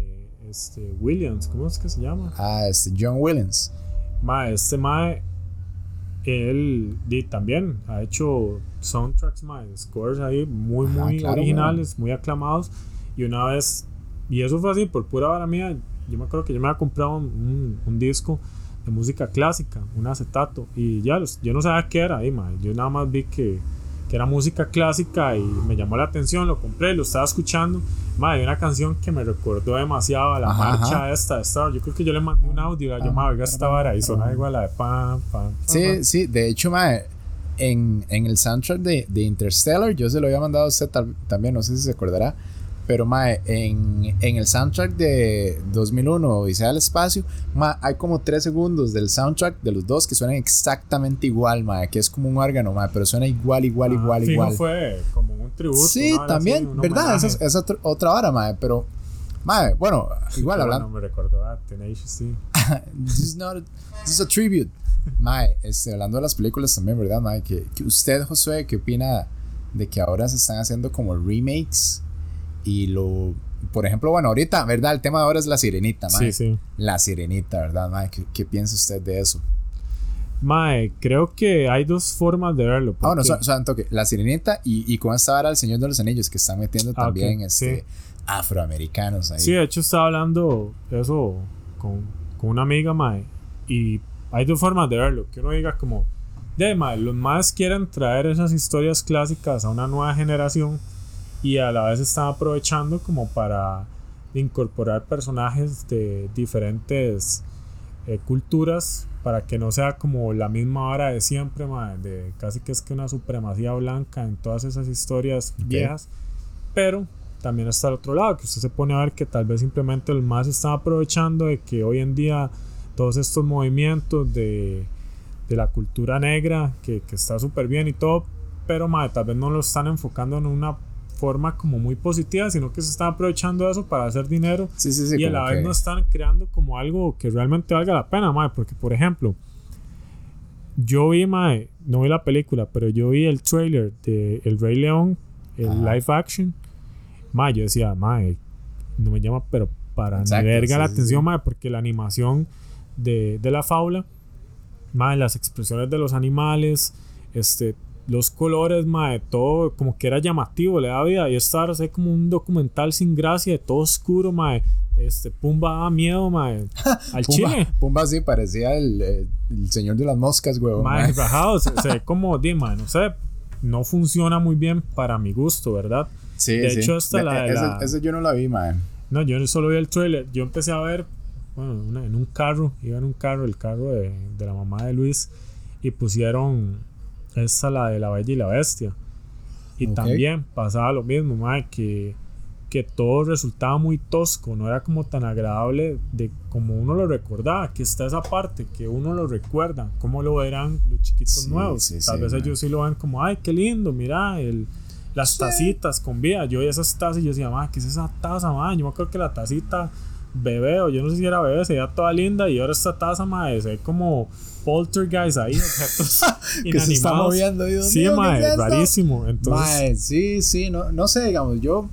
este Williams, ¿cómo es que se llama? Ah, este John Williams. Mae, este mae, él di, también ha hecho soundtracks, mae, scores ahí muy, Ajá, muy claro, originales, muy aclamados. Y una vez, y eso fue así, por pura vara mía, yo me acuerdo que yo me había comprado un, un- disco de música clásica, un acetato, y ya, los- yo no sabía qué era ahí, mae. Yo nada más vi que, que era música clásica y me llamó la atención, lo compré, lo estaba escuchando. Mae, hay una canción que me recordó demasiado a la Ajá, marcha ajá. esta de Star. Yo creo que yo le mandé un audio, yo, mae, oiga esta vara, y sonaba igual a la de pam, pam, Sí, pam. sí, de hecho, Mae, en, en el soundtrack de, de Interstellar, yo se lo había mandado a usted tal- también, no sé si se acordará. Pero, Mae, en, en el soundtrack de 2001, Odisea del Espacio, Mae, hay como 3 segundos del soundtrack de los dos que suenan exactamente igual, Mae, que es como un órgano, Mae, pero suena igual, igual, Ajá, igual, fijo igual. fue como un tributo. Sí, vara también, así, ¿verdad? Esa es, otra, otra hora, Mae, pero, Mae, bueno, igual hablando. No me recordó a Tenacious D. this is not a, this is a tribute. Mae, este, hablando de las películas también, ¿verdad, Mae? Que, que usted, Josué, ¿qué opina de que ahora se están haciendo como remakes? Y lo, por ejemplo, bueno, ahorita, ¿verdad? El tema de ahora es la sirenita, Mae. Sí, sí. La sirenita, ¿verdad, Mae? ¿Qué, qué piensa usted de eso? Mae, creo que hay dos formas de verlo. Ah, bueno, so, un toque. La sirenita y, y con esta vara el Señor de los Anillos que están metiendo Ah, ok, también este, sí. afroamericanos ahí. Sí, de hecho estaba hablando eso con, con una amiga, mae. Y hay dos formas de verlo. Que uno diga como, de mae, los más quieren traer esas historias clásicas a una nueva generación y a la vez están aprovechando como para incorporar personajes de diferentes eh, culturas para que no sea como la misma hora de siempre, de casi que es que una supremacía blanca en todas esas historias viejas, pero también está el otro lado, que usted se pone a ver que tal vez simplemente los más están aprovechando de que hoy en día todos estos movimientos de, de la cultura negra, que, que está súper bien y todo, pero mae, tal vez no lo están enfocando en una forma como muy positiva, sino que se están aprovechando eso para hacer dinero Sí, sí, sí. y a la vez que- no están creando como algo que realmente valga la pena, mae, porque por ejemplo, yo vi, mae, no vi la película, pero yo vi el trailer de El Rey León, el Ajá. live action, mae, yo decía, mae, no me llama, pero para Exacto, ni verga la atención, mae, porque la animación de, de la faula, mae, las expresiones de los animales, este, los colores, mae, todo como que era llamativo, le da vida. Y esta ahora es como un documental sin gracia, todo oscuro, mae. Este, Pumba da miedo, mae. Al Pumba, chile. Pumba sí parecía el, eh, el señor de las moscas, huevón. Mae, rajado, se, se ve como, di, mae, no sé, no funciona muy bien para mi gusto, ¿verdad? Sí, de sí. hecho, hasta De- la- ese, la- ese yo no la vi, mae. No, yo solo vi el trailer. Yo empecé a ver, bueno, una- en un carro, iba en un carro, el carro de, de la mamá de Luis, y pusieron esta, la de la Bella y la Bestia. Y Ok. también pasaba lo mismo, mae, que, que todo resultaba muy tosco, no era como tan agradable de como uno lo recordaba. Que está esa parte, que uno lo recuerda, cómo lo verán los chiquitos Sí, nuevos. sí, Tal sí, vez mae. ellos sí lo ven como, ay, qué lindo, mira, el, las tacitas con vida. Yo veía esas tazas y yo decía, "Ma, ¿qué es esa taza, ma? Yo me acuerdo que la tacita bebé, o yo no sé si era bebé, se veía toda linda. Y ahora esta taza, ma, se ve como poltergeist ahí, objetos Que se está moviendo. Dios Sí, mío, ¿qué ma, es rarísimo. Entonces, Mae, sí, sí, no, no sé, digamos, yo.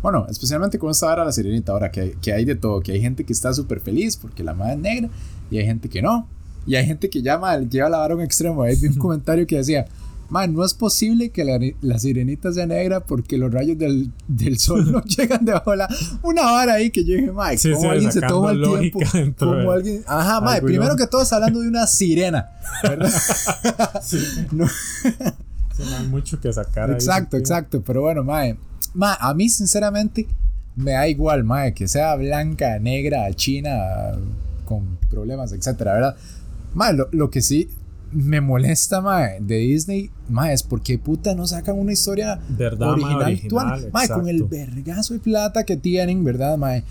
Bueno, especialmente con esta vara de la sirenita, ahora que hay, que hay de todo, que hay gente que está súper feliz porque la madre es negra, y hay gente que no, y hay gente que mae, lleva la vara a un extremo. Ahí vi un comentario que decía: Man, no es posible que la, la sirenita sea negra porque los rayos del, del sol no llegan debajo de la. Una vara ahí que yo dije, Sí, ¿cómo sí, alguien se toma el tiempo? Como alguien. Ajá, algo primero que todo está hablando de una sirena, ¿verdad? Sí, no hay mucho que sacar Exacto, exacto. Pero bueno, mae. Mae, a mí sinceramente me da igual, mae, que sea blanca, negra, china, con problemas, etcétera, ¿verdad? Mae, lo, lo que sí me molesta, mae, de Disney, mae, es porque puta no sacan una historia Verdad, ma, original, original, tuan. Mae, con el vergazo de plata que tienen, ¿verdad, mae?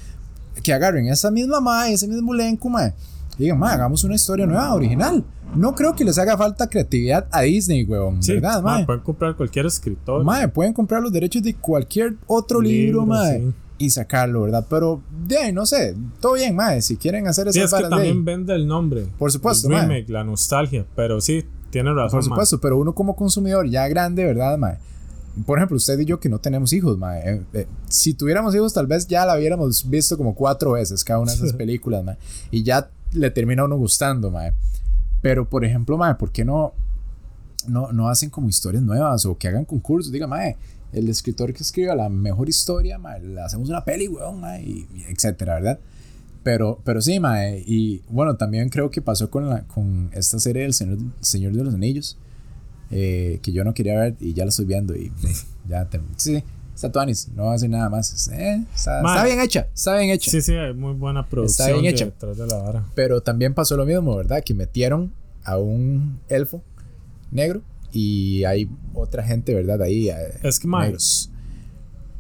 Que agarren esa misma mae, ese mismo elenco, mae. y Digan, mae, hagamos una historia nueva, original. No creo que les haga falta creatividad a Disney, weón, Sí, ¿verdad, ma, mae? pueden comprar cualquier escritor. Mae, pueden comprar los derechos de cualquier otro libro, Libro, mae, sí. Y sacarlo, ¿verdad? Pero, de ahí, no sé, todo bien, mae, si quieren hacer Sí, esas es que también vende el nombre. Por supuesto, el remake, la nostalgia. Pero sí, tiene razón. Por supuesto, pero uno como consumidor ya grande, ¿verdad, mae? Por ejemplo, usted y yo que no tenemos hijos, mae. eh, eh, si tuviéramos hijos, tal vez ya la hubiéramos visto como cuatro veces cada una de esas películas, mae. Y ya le termina a uno gustando, mae. Pero, por ejemplo, mae, ¿por qué no, no, no hacen como historias nuevas o que hagan concursos? Diga, mae, el escritor que escriba la mejor historia, mae, le hacemos una peli, weón, mae, y, y etcétera, ¿verdad? Pero, pero sí, mae, y bueno, también creo que pasó con, la, con esta serie del Señor, Señor de los Anillos, eh, que yo no quería ver y ya la estoy viendo y ya, te, sí, está tuanis, no va a hacer nada más, eh, está, está bien hecha, está bien hecha. Sí, sí, muy buena producción bien de- hecha. detrás de la vara. Pero también pasó lo mismo, ¿verdad? Que metieron a un elfo negro y hay otra gente, ¿verdad? Ahí. eh, Es que, negros.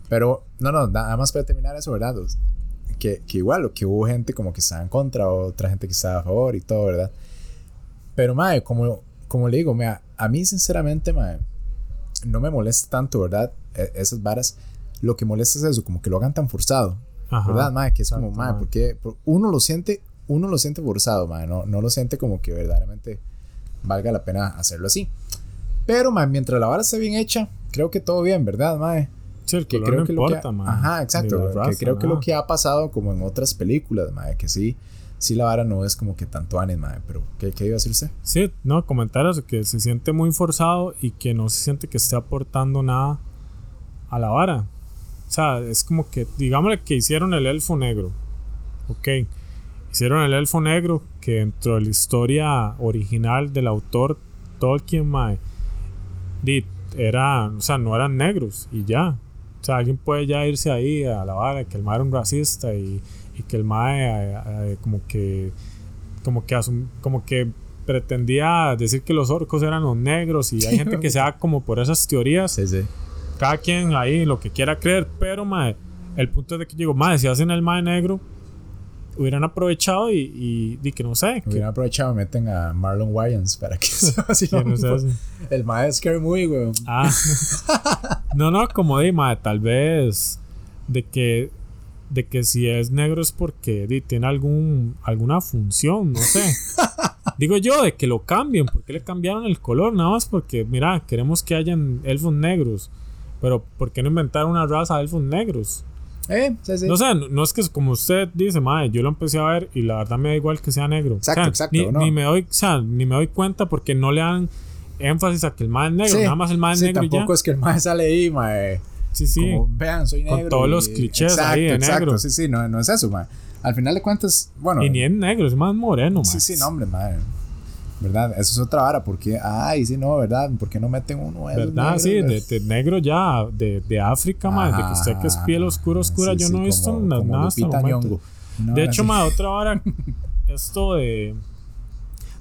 Pero, no, no, nada más para terminar eso, ¿verdad? Que, que igual, que hubo gente como que estaba en contra, otra gente que estaba a favor y todo, ¿verdad? Pero, mae, como, como le digo, mira, a mí sinceramente, mae, no me molesta tanto, ¿verdad? E- esas varas. Lo que molesta es eso, como que lo hagan tan forzado. Ajá. ¿verdad, mae? Que es como, mae, mae. porque por- uno lo siente, uno lo siente forzado, mae, no, no lo siente como que verdaderamente valga la pena hacerlo así. Pero, mae, mientras la vara esté bien hecha, creo que todo bien, ¿verdad, mae? Sí, el Que color creo no que lo que importa, ha- man. Ajá, exacto. que creo que lo que ha pasado como en otras películas, mae, que sí, sí la vara no es como que tanto anime, mae, pero ¿qué, qué iba a decir usted? Sí, no, comentar eso, que se siente muy forzado y que no se siente que esté aportando nada a la vara. O sea, es como que, digámosle que hicieron el elfo negro. Ok. Hicieron el elfo negro que dentro de la historia original del autor Tolkien, mae, di, era, o sea, no eran negros y ya. O sea, alguien puede ya irse ahí a la vara que el mae era un racista y, y que el mae eh, eh, como que como que asum- como que pretendía decir que los orcos eran los negros y hay gente que se da como por esas teorías Sí, sí. cada quien ahí lo que quiera creer, pero mae, el punto es de que digo, mae, si hacen el mae negro, hubieran aprovechado y, y, di que no sé, que, Hubieran aprovechado, meten a Marlon Wayans para que se así que no sé. El mae de Scary Movie, weón. Ah, no, no, como di, mae, tal vez de que de que si es negro es porque di, tiene algún alguna función, no sé. Digo yo, de que lo cambien, porque le cambiaron el color? Nada más porque, mira, queremos que hayan elfos negros. Pero, ¿por qué no inventar una raza de elfos negros? Eh, sí, sí. No sé, no, no es que como usted dice, madre, yo lo empecé a ver y la verdad me da igual que sea negro. Exacto, O sea, exacto, Ni, no. ni me doy, o sea, ni me doy cuenta porque no le dan énfasis a que el mae es negro, Sí, nada más el mae es sí, negro y ya. tampoco es que el mae sale ahí, mae. Sí, sí. Como, vean, soy Con negro. todos y- los clichés ahí de exacto, negro. Sí, sí, no, no es eso, mae. Al final de cuentas, bueno. Y ni es negro, es más moreno, Sí, mae. sí, no, hombre, mae. ¿Verdad? Eso es otra vara, porque, ay, sí, no, ¿verdad? ¿Por qué no meten uno ¿Verdad? negros, Sí, de, negro ya, de, de África, mae, de que usted que es piel oscura, oscura, Sí, yo sí, no he visto como- na- como nada hasta el Lupita momento. Nyong'o. Una De vara hecho, mae, otra hora, esto de,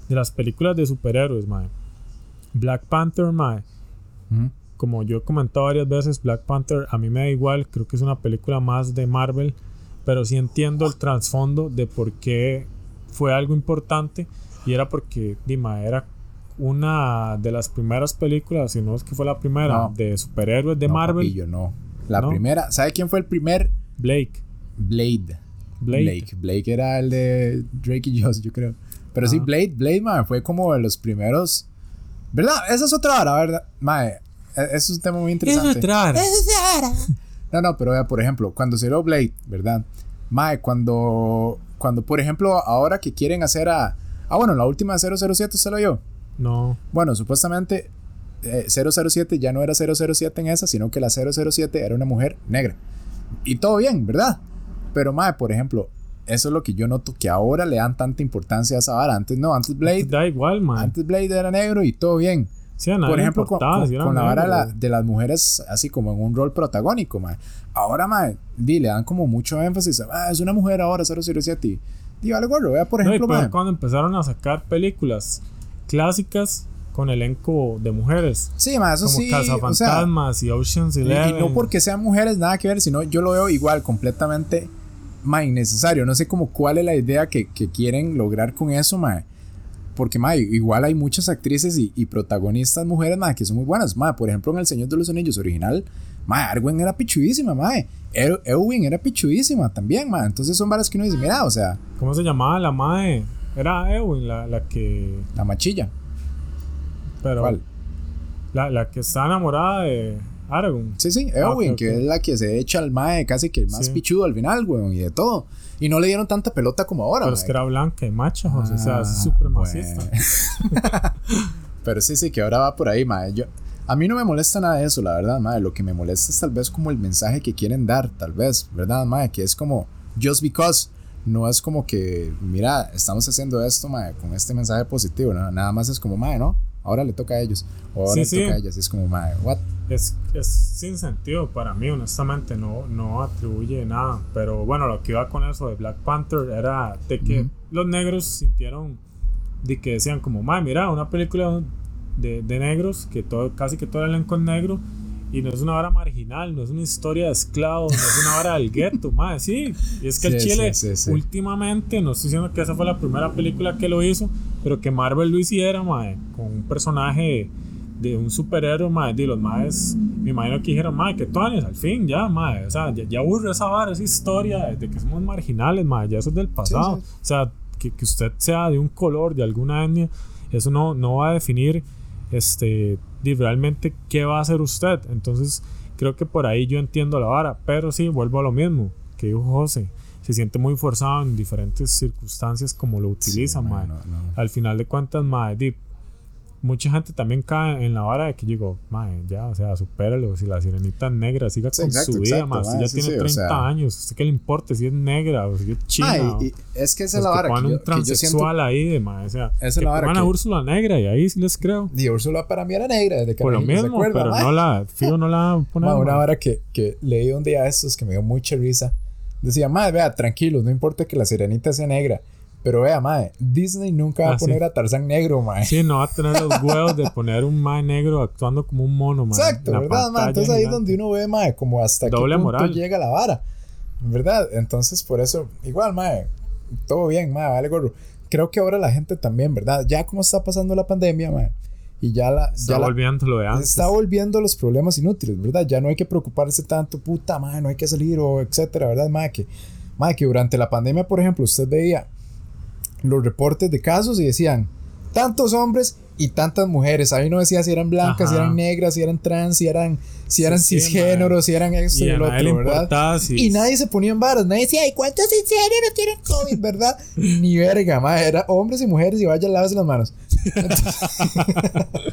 de las películas de superhéroes, mae. Black Panther. Ujú. como yo he comentado varias veces, Black Panther a mí me da igual, creo que es una película más de Marvel, pero sí entiendo el trasfondo de por qué fue algo importante y era porque Dima era una de las primeras películas, si no es que fue la primera, No. de superhéroes de No, Marvel, papillo, no. La ¿No? primera, ¿sabe quién fue el primer? Blake. Blade. Blade. Blake. Blake era el de Drake y Josh, yo creo. Pero sí. Blade, Blade, mae, fue como de los primeros. ¿Verdad? Esa es otra hora, ¿verdad? Mae, e- eso es un tema muy interesante. No, no, pero vea, por ejemplo, cuando salió Blade, ¿verdad? Mae, cuando, cuando, por ejemplo, ahora que quieren hacer a... Ah, bueno, la última 007 se lo yo. No, Bueno, supuestamente eh, 007 ya no era 007 en esa, sino que la 007 era una mujer negra. Y todo bien, ¿verdad? Pero, mae, por ejemplo, eso es lo que yo noto que ahora le dan tanta importancia a esa vara. Antes no, antes Blade, da igual, man. antes Blade era negro y todo bien. Sí, a nadie Por ejemplo, con, con- si con la vara de, la- de las mujeres, así como en un rol protagónico, mae. Ahora, mae, di, le dan como mucho énfasis. Ah, es una mujer ahora, 007. Y, di, vale, gordo, vea, por No, y ejemplo, peor mae. cuando empezaron a sacar películas clásicas con elenco de mujeres. Sí, mae, eso como sí. o sea, Cazafantasmas y Ocean's Y, y Eleven. no porque sean mujeres, nada que ver, sino yo lo veo igual, completamente ma, innecesario. No sé como cuál es la idea que, que quieren lograr con eso, ma. Porque, ma, igual hay muchas actrices y, y protagonistas mujeres, ma, que son muy buenas. Ma, por ejemplo, en El Señor de los Anillos original, ma, Arwen era pichudísima, ma. Eu- Eowyn era pichudísima también, ma. Entonces son varas que uno dice, mira, o sea, ¿Cómo se llamaba la madre? Era Eowyn, la, la que. la machilla. Pero ¿Cuál? La, la que está enamorada de Aragorn. Sí, sí, Eowyn, ok, ok. que es la que se echa al mae casi que el más Sí. pichudo al final, weón, y de todo. Y no le dieron tanta pelota como ahora, Pero mae. es que era blanca y macha, José. o sea, es Ah, supremacista. bueno. Pero sí, sí, que ahora va por ahí, mae. Yo, a mí no me molesta nada de eso, la verdad, mae. Lo que me molesta es tal vez como el mensaje que quieren dar, tal vez, ¿verdad, mae? Que es como, just because. No es como que, mira, estamos haciendo esto, mae, con este mensaje positivo, ¿no? Nada más es como, mae, ¿no? Ahora le toca a ellos. O ahora Sí, le sí. toca a ellas. Es como, mae, what? Es, es sin sentido para mí, honestamente. No, no atribuye nada. Pero bueno, lo que iba con eso de Black Panther era de que los negros sintieron. De que decían, como, madre, mira, una película de, de negros, que todo, casi que todo el elenco es negro. Y no es una vara marginal, no es una historia de esclavos, no es una vara del gueto, madre, sí. Y es que el Sí, Chile, sí, sí, últimamente, no estoy diciendo que esa fue la primera película que lo hizo, pero que Marvel lo hiciera, madre, con un personaje de un superhéroe, madre, de los madres, me imagino que dijeron, madre, que tones, al fin, ya, madre, o sea, ya, ya aburre esa vara, esa historia de que somos marginales, madre, ya eso es del pasado, o sea, que, que usted sea de un color, de alguna etnia, eso no, no va a definir, este, realmente qué va a hacer usted, entonces, creo que por ahí yo entiendo la vara, pero sí, vuelvo a lo mismo, que dijo José, se siente muy forzado en diferentes circunstancias como lo Sí, no, no. Al final de cuentas, madre, di, mucha gente también cae en la vara de que yo digo, mae, ya, o sea, supéralo. Si la sirenita es negra, siga Sí, con exacto, su vida, mae. Usted mae, ya sí, tiene sí, o 30 sea. años. ¿Usted qué le importa si es negra o si es china? Mae, o- y es que esa es la que vara. pongan Que un yo, que yo siento. transexual ahí, de mae. O sea, Esa es que la vara pongan a que- Úrsula negra y ahí sí les creo. Y Úrsula para mí era negra desde que Por lo ¿se mismo, acuerda, pero mae? no la, fijo, no la ponen. Una vara que, que leí un día estos que me dio mucha risa. Decía, madre, vea, tranquilos, no importa que la sirenita sea negra. Pero vea, madre, Disney nunca va Ah, a sí. poner a Tarzán negro, madre. Sí, no va a tener los huevos de poner un mae negro actuando como un mono, mae. Exacto, ¿verdad, ma? pantalla Entonces ahí es donde uno ve, madre, como hasta Doble qué punto moral. llega la vara. ¿Verdad? Entonces, por eso, igual, madre, todo bien, madre, vale gorro. Creo que ahora la gente también, ¿verdad? Ya como está pasando la pandemia, madre, y ya la... Está ya volviendo lo de antes. Está volviendo los problemas inútiles, ¿verdad? Ya no hay que preocuparse tanto, puta madre, no hay que salir o etcétera, ¿verdad? Madre, que, madre, que durante la pandemia, por ejemplo, usted veía los reportes de casos y decían tantos hombres y tantas mujeres. Ahí no decía si eran blancas, si eran negras, si eran trans, si eran, si eran Sí, sí, cisgéneros, si eran esto y otro, ¿verdad? Y nadie se ponía en varas, nadie decía, ¿y cuántos cisgéneros tienen COVID, verdad? Ni verga, madre, era hombres y mujeres y vaya, lávese las manos.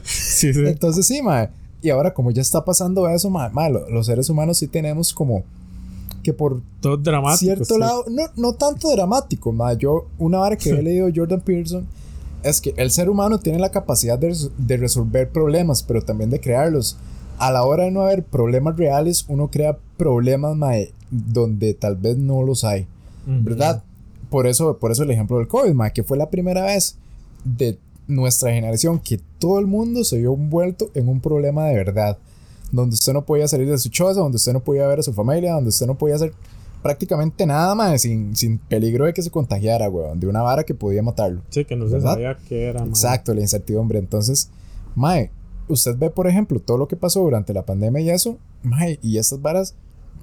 Entonces sí, mae. Y ahora como ya está pasando eso, mae, lo- los seres humanos sí tenemos como que por Todo dramático. cierto sí. lado, no, no tanto dramático, mae. Yo, una vara que he leído Jordan Peterson es que el ser humano tiene la capacidad de, de resolver problemas, pero también de crearlos. A la hora de no haber problemas reales, uno crea problemas, mae, donde tal vez no los hay. ¿verdad? Por eso, por eso el ejemplo del COVID, ma, que fue la primera vez de nuestra generación que todo el mundo se vio envuelto en un problema de verdad, donde usted no podía salir de su choza, donde usted no podía ver a su familia, donde usted no podía hacer prácticamente nada más sin, sin peligro de que se contagiara, weón, de una vara que podía matarlo. Sí, que no se sabía qué era, mae. Exacto, la incertidumbre. Entonces, mae, usted ve, por ejemplo, todo lo que pasó durante la pandemia y eso, mae, y estas varas,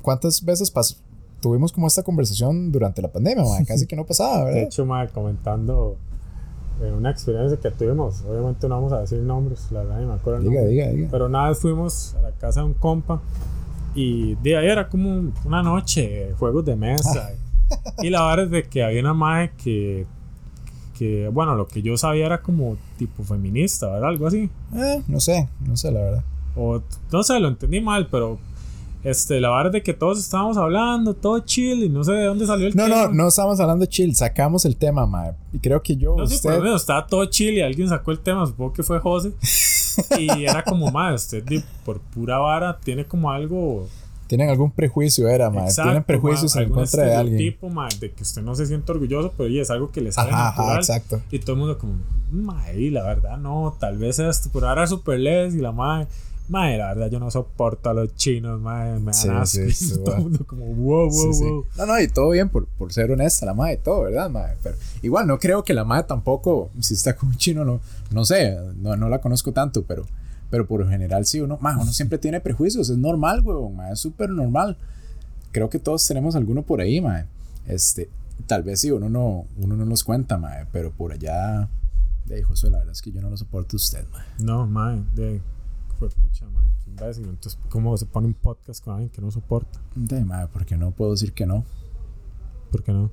¿cuántas veces pasó? Tuvimos como esta conversación durante la pandemia, mae, casi que no pasaba, De ¿verdad? hecho, mae, comentando eh, una experiencia que tuvimos. Obviamente no vamos a decir nombres, la verdad, ni me acuerdo. Diga, diga, diga. Pero una vez fuimos a la casa de un compa y de ahí era como un- una noche, juegos de mesa. y la verdad es de que había una madre que, que, bueno, lo que yo sabía era como tipo feminista, ¿verdad? Algo así. Eh, no sé, no sé, la verdad. O no sé, lo entendí mal, pero este, la verdad de que todos estábamos hablando, todo chill y no sé de dónde salió el No, tema. no, no estamos hablando de chill, sacamos el tema, mae. Y creo que yo, No, sí, por usted, lo menos estaba todo chill y alguien sacó el tema, supongo que fue José. y era como, más usted por pura vara tiene como algo. tienen algún prejuicio, era, mae. Tienen prejuicios ma, en contra de alguien. estereotipo, ma, de que usted no se siente orgulloso, pero oye, es algo que le sale Ajá, natural. ajá, exacto. Y todo el mundo como, mae, la verdad no, tal vez esto, pero ahora es super les y la mae, mae, la verdad yo no soporto a los chinos, mae, me dan Sí, asco. sí, todo el mundo como, wow, wow, Sí, wow. No, no, y todo bien por, por ser honesta, la madre, todo, ¿verdad, madre? Pero igual no creo que la madre tampoco, si está con un chino, no, no sé, no, no la conozco tanto, pero, pero por lo general sí, uno, ma, uno siempre tiene prejuicios, es normal, huevón, ma, es súper normal. Creo que todos tenemos alguno por ahí, madre. Este, tal vez sí, uno no, uno no los cuenta, madre, pero por allá, de José, la verdad es que yo no lo soporto a usted, madre. No, mae, de, fue pucha, qué imbécil. Entonces, ¿cómo se pone un podcast con alguien que no soporta? De madre, porque no puedo decir que no. ¿Por qué no?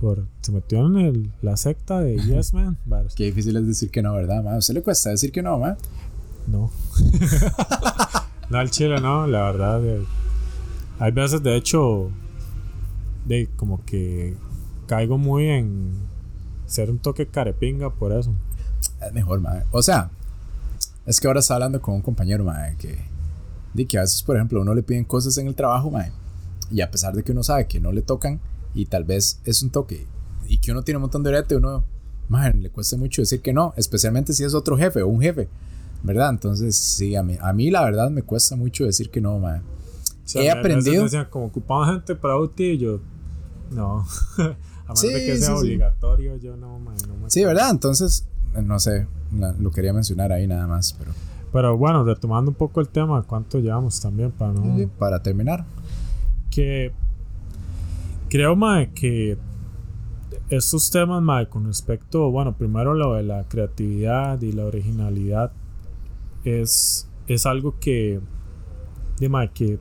Por, se metió en el, la secta de Yes Man. Qué difícil es decir que no, ¿verdad, madre? ¿A usted le cuesta decir que no, madre? No. no, al chile no, la verdad. de- hay veces, de hecho, de como que caigo muy en ser un toque carepinga por eso. Es mejor, madre. O sea, es que ahora estaba hablando con un compañero, madre, que, de que a veces, por ejemplo, uno le piden cosas en el trabajo, madre, y a pesar de que uno sabe que no le tocan, y tal vez es un toque, y que uno tiene un montón de orete, uno, madre, le cuesta mucho decir que no, especialmente si es otro jefe o un jefe, ¿verdad? Entonces, sí, a mí, a mí la verdad me cuesta mucho decir que no, madre. O sea, He aprendido- decían, como ocupamos gente para UTI y yo, no. a menos Sí, de que sea sí, sí. obligatorio, yo no, man, no me Sí, ¿verdad? Entonces, no sé, la- lo quería mencionar ahí nada más, pero Pero bueno, retomando un poco el tema, ¿cuánto llevamos también para no...? para terminar. que creo mae, que estos temas mae, con respecto bueno primero lo de la creatividad y la originalidad es, es algo que de, mae, que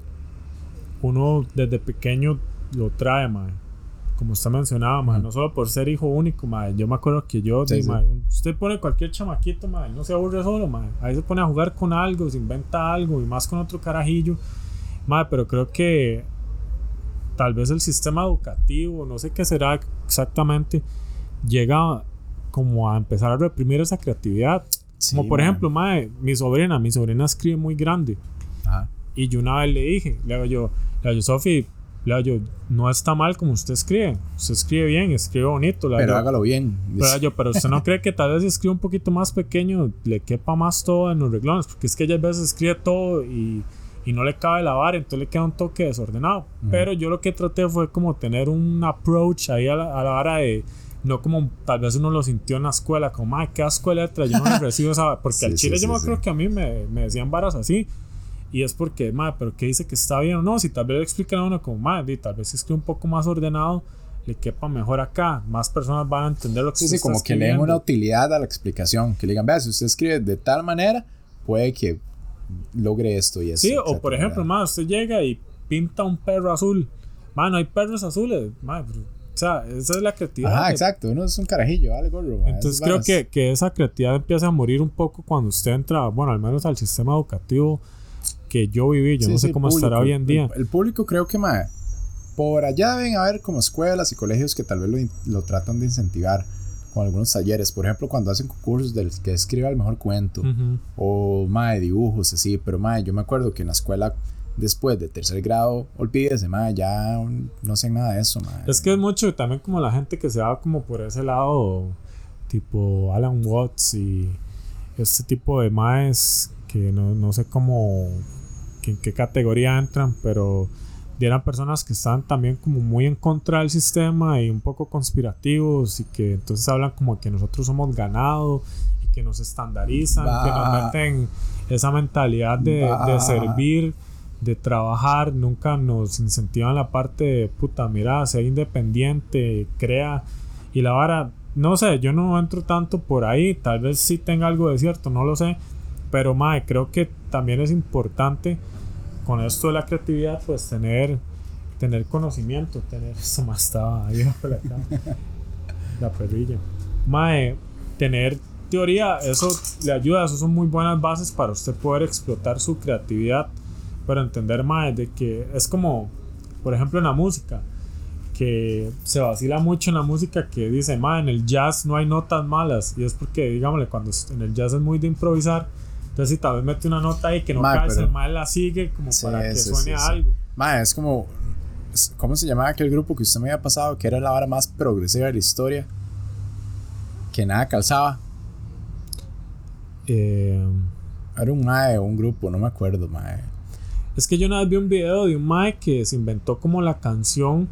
uno desde pequeño lo trae mae. Como usted mencionaba, mae, no solo por ser hijo único, mae, yo me acuerdo que yo, Sí, di, sí. mae, usted pone cualquier chamaquito, mae, no se aburre solo, mae, ahí se pone a jugar con algo, se inventa algo y más con otro carajillo, mae, pero creo que tal vez el sistema educativo, no sé qué será exactamente, llega como a empezar a reprimir esa creatividad. Sí, como por mae. ejemplo, mae, mi sobrina, mi sobrina escribe muy grande. Ajá. Y yo una vez le dije, le digo yo, le digo yo, Sofi, le yo, no está mal como usted escribe. Usted escribe bien, escribe bonito. Le Pero yo, hágalo bien. pero, yo, pero usted no cree que tal vez si escribe un poquito más pequeño, le quepa más todo en los reglones. Porque es que ella a veces escribe todo y, y no le cabe la vara, entonces le queda un toque desordenado. Pero yo lo que traté fue como tener un approach ahí a la, a la vara de. No como tal vez uno lo sintió en la escuela, como, ay, qué asco de letra, yo no recibo esa. Porque Sí, al chile sí, yo sí. creo que a mí me, me decían varas así. Y es porque, madre, pero ¿qué dice que está bien o no? Si tal vez le explican a uno como, madre, tal vez si escribe un poco más ordenado, le quepa mejor acá. Más personas van a entender lo que Sí, usted sí, como está que le den una utilidad a la explicación. Que le digan, vea, si usted escribe de tal manera, puede que logre esto y eso. Sí, o por ejemplo, madre, usted llega y pinta un perro azul. Madre, no hay perros azules. Madre, o sea, esa es la creatividad. Que- exacto. Uno es un carajillo, vale, gorro. Entonces creo que, que esa creatividad empieza a morir un poco cuando usted entra, bueno, al menos al sistema educativo que yo viví. Yo Sí, no sé sí, cómo público. estará hoy en día. El, el público creo que, ma, por allá deben haber como escuelas y colegios que tal vez lo, lo tratan de incentivar con algunos talleres. Por ejemplo, cuando hacen concursos del que escriba el mejor cuento. Ujú. o mae dibujos así, pero mae, yo me acuerdo que en la escuela después de tercer grado, olvídese, mae, ya no hacen nada de eso, mae. Es que es mucho también como la gente que se va como por ese lado, tipo Alan Watts y este tipo de maes que no, no sé cómo, que en qué categoría entran, pero eran personas que están también como muy en contra del sistema y un poco conspirativos y que entonces hablan como que nosotros somos ganado y que nos estandarizan, que nos Bah. meten esa mentalidad de, de Bah. servir de trabajar, nunca nos incentivan la parte de puta, mira, sea independiente, crea. Y la vara, no sé, yo no entro tanto por ahí, tal vez sí tenga algo de cierto, no lo sé. Pero mae, creo que también es importante con esto de la creatividad, pues tener, tener conocimiento, tener. Eso más estaba ahí por acá. La perrilla. Mae, tener teoría, eso le ayuda, eso son muy buenas bases para usted poder explotar su creatividad, para entender más de que es como, por ejemplo, en la música, que se vacila mucho en la música que dice, mae, en el jazz no hay notas malas, y es porque, digámosle, cuando en el jazz es muy de improvisar, entonces si tal vez mete una nota ahí que no cae, pero- el mae la sigue como Sí, para que sí, suene sí, algo. Mae, es como, ¿cómo se llamaba aquel grupo que usted me había pasado? Que era la vara más progresiva de la historia. Que nada calzaba. Eh, Era un mae o un grupo, no me acuerdo, mae. es que yo una vez vi un video de un mae que se inventó como la canción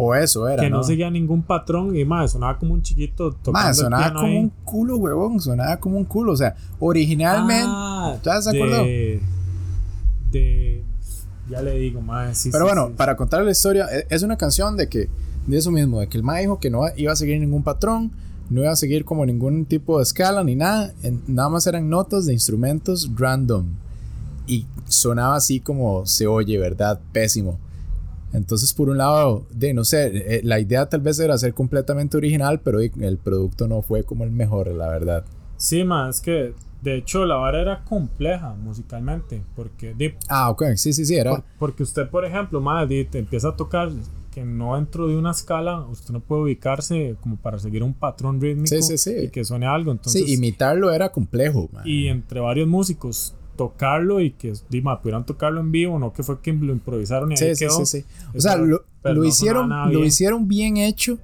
O eso era, que no, ¿no? seguía ningún patrón y mae, sonaba como un chiquito tocando el sonaba piano como ahí. un culo, huevón. Sonaba como un culo. O sea, originalmente. Ah, ¿Estás de acuerdo? De, ya le digo, sí, Pero sí, bueno, sí, para contar la historia, e- es una canción de que, de eso mismo, de que el mae dijo que no iba a seguir ningún patrón, no iba a seguir como ningún tipo de escala ni nada, nada más eran notas de instrumentos random. Y sonaba así como se oye, ¿verdad? Pésimo. Entonces, por un lado, de no sé, eh, la idea tal vez era ser completamente original, pero el producto no fue como el mejor, la verdad. Sí, mae, es que de hecho la vara era compleja musicalmente, porque di, Ah, ok, sí, sí, sí, era. por- porque usted, por ejemplo, te empieza a tocar que no dentro de una escala, usted no puede ubicarse como para seguir un patrón rítmico Sí, sí, sí. y que suene algo, entonces sí, imitarlo era complejo. man. y entre varios músicos tocarlo y que Dima pudieran tocarlo en vivo, no que fue que lo improvisaron y ahí Sí, sí, quedó. sí, sí. O sea, lo, no hicieron, lo bien. hicieron bien hecho,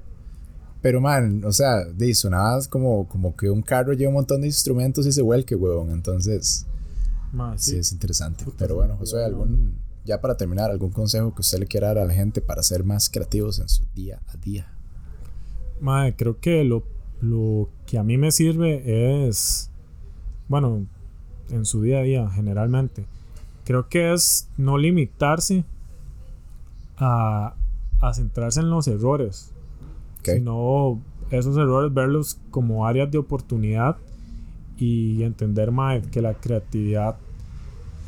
pero man, o sea, de, sonaba como, como que un carro lleva un montón de instrumentos y se vuelque, huevón. Entonces, sí, sí. es interesante. Puta, pero sí, bueno, sí, no. algún, ya para terminar, algún consejo que usted le quiera dar a la gente para ser más creativos en su día a día. Mae, creo que lo, lo que a mí me sirve es, bueno, en su día a día generalmente, creo que es no limitarse a, a centrarse en los errores, ¿ok? sino esos errores verlos como áreas de oportunidad y entender mae, que la creatividad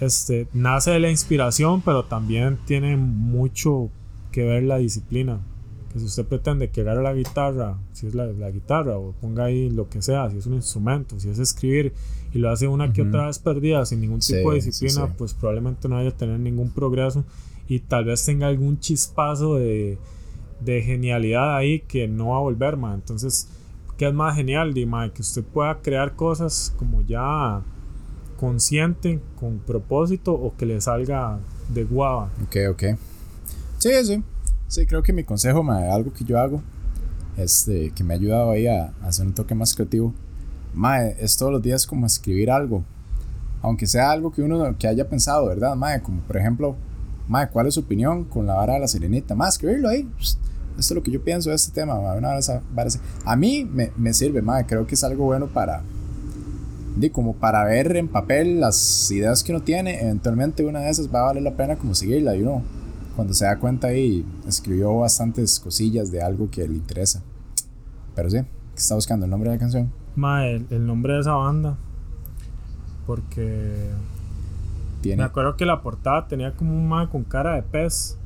este, nace de la inspiración, pero también tiene mucho que ver la disciplina, que que si usted pretende que agarre la guitarra, si es la, la, guitarra, o ponga ahí lo que sea, si es un instrumento, si es escribir, y lo hace una que otra vez perdida, sin ningún tipo de disciplina, pues probablemente no vaya a tener ningún progreso y tal vez tenga algún chispazo de, de genialidad ahí que no va a volver, man. Entonces, ¿qué es más genial, Dima? Que usted pueda crear cosas como ya consciente, con propósito, o que le salga de guava. Ok, ok. Sí, sí. Sí, creo que mi consejo, ma, algo que yo hago, este, que me ha ayudado ahí a, hacer un toque más creativo, ma, es todos los días como escribir algo. Aunque sea algo que uno que haya pensado, ¿verdad, ma? Como por ejemplo, ma, ¿cuál es su opinión con la vara de la sirenita? Ma, escribirlo ahí. Esto es lo que yo pienso de este tema, ma. Una vara, a mí me, me sirve, ma. Creo que es algo bueno para, como para ver en papel las ideas que uno tiene. Eventualmente una de esas va a valer la pena como seguirla y uno cuando se da cuenta ahí escribió bastantes cosillas de algo que le interesa. Pero sí, ¿qué está buscando? ¿El nombre de la canción? Ma, el, el nombre de esa banda. Porque. Tiene. Me acuerdo que la portada tenía como un ma con cara de pez.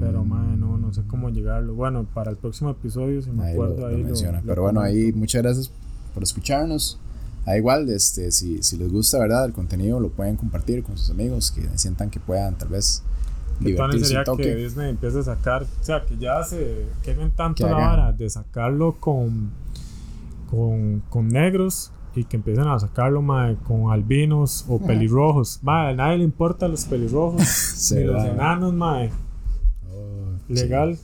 Pero, ma, no, no sé cómo llegarlo. Bueno, para el próximo episodio, si me ahí acuerdo, lo, ahí lo menciona. lo Pero bueno, ahí muchas gracias por escucharnos. Da igual, este, si, si les gusta, ¿verdad? El contenido lo pueden compartir con sus amigos que sientan que puedan tal vez ¿Qué tal divertirse sería toque. que Disney empiece a sacar? O sea, que ya se quemen tanto la vara de sacarlo con, con, con negros y que empiecen a sacarlo mae, con albinos o pelirrojos. Mae, a nadie le importa los pelirrojos Se ni los enanos, mae. Oh, sí. Legal.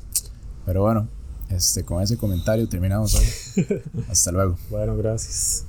Pero bueno, este, con ese comentario terminamos hoy. Hasta luego. Bueno, gracias.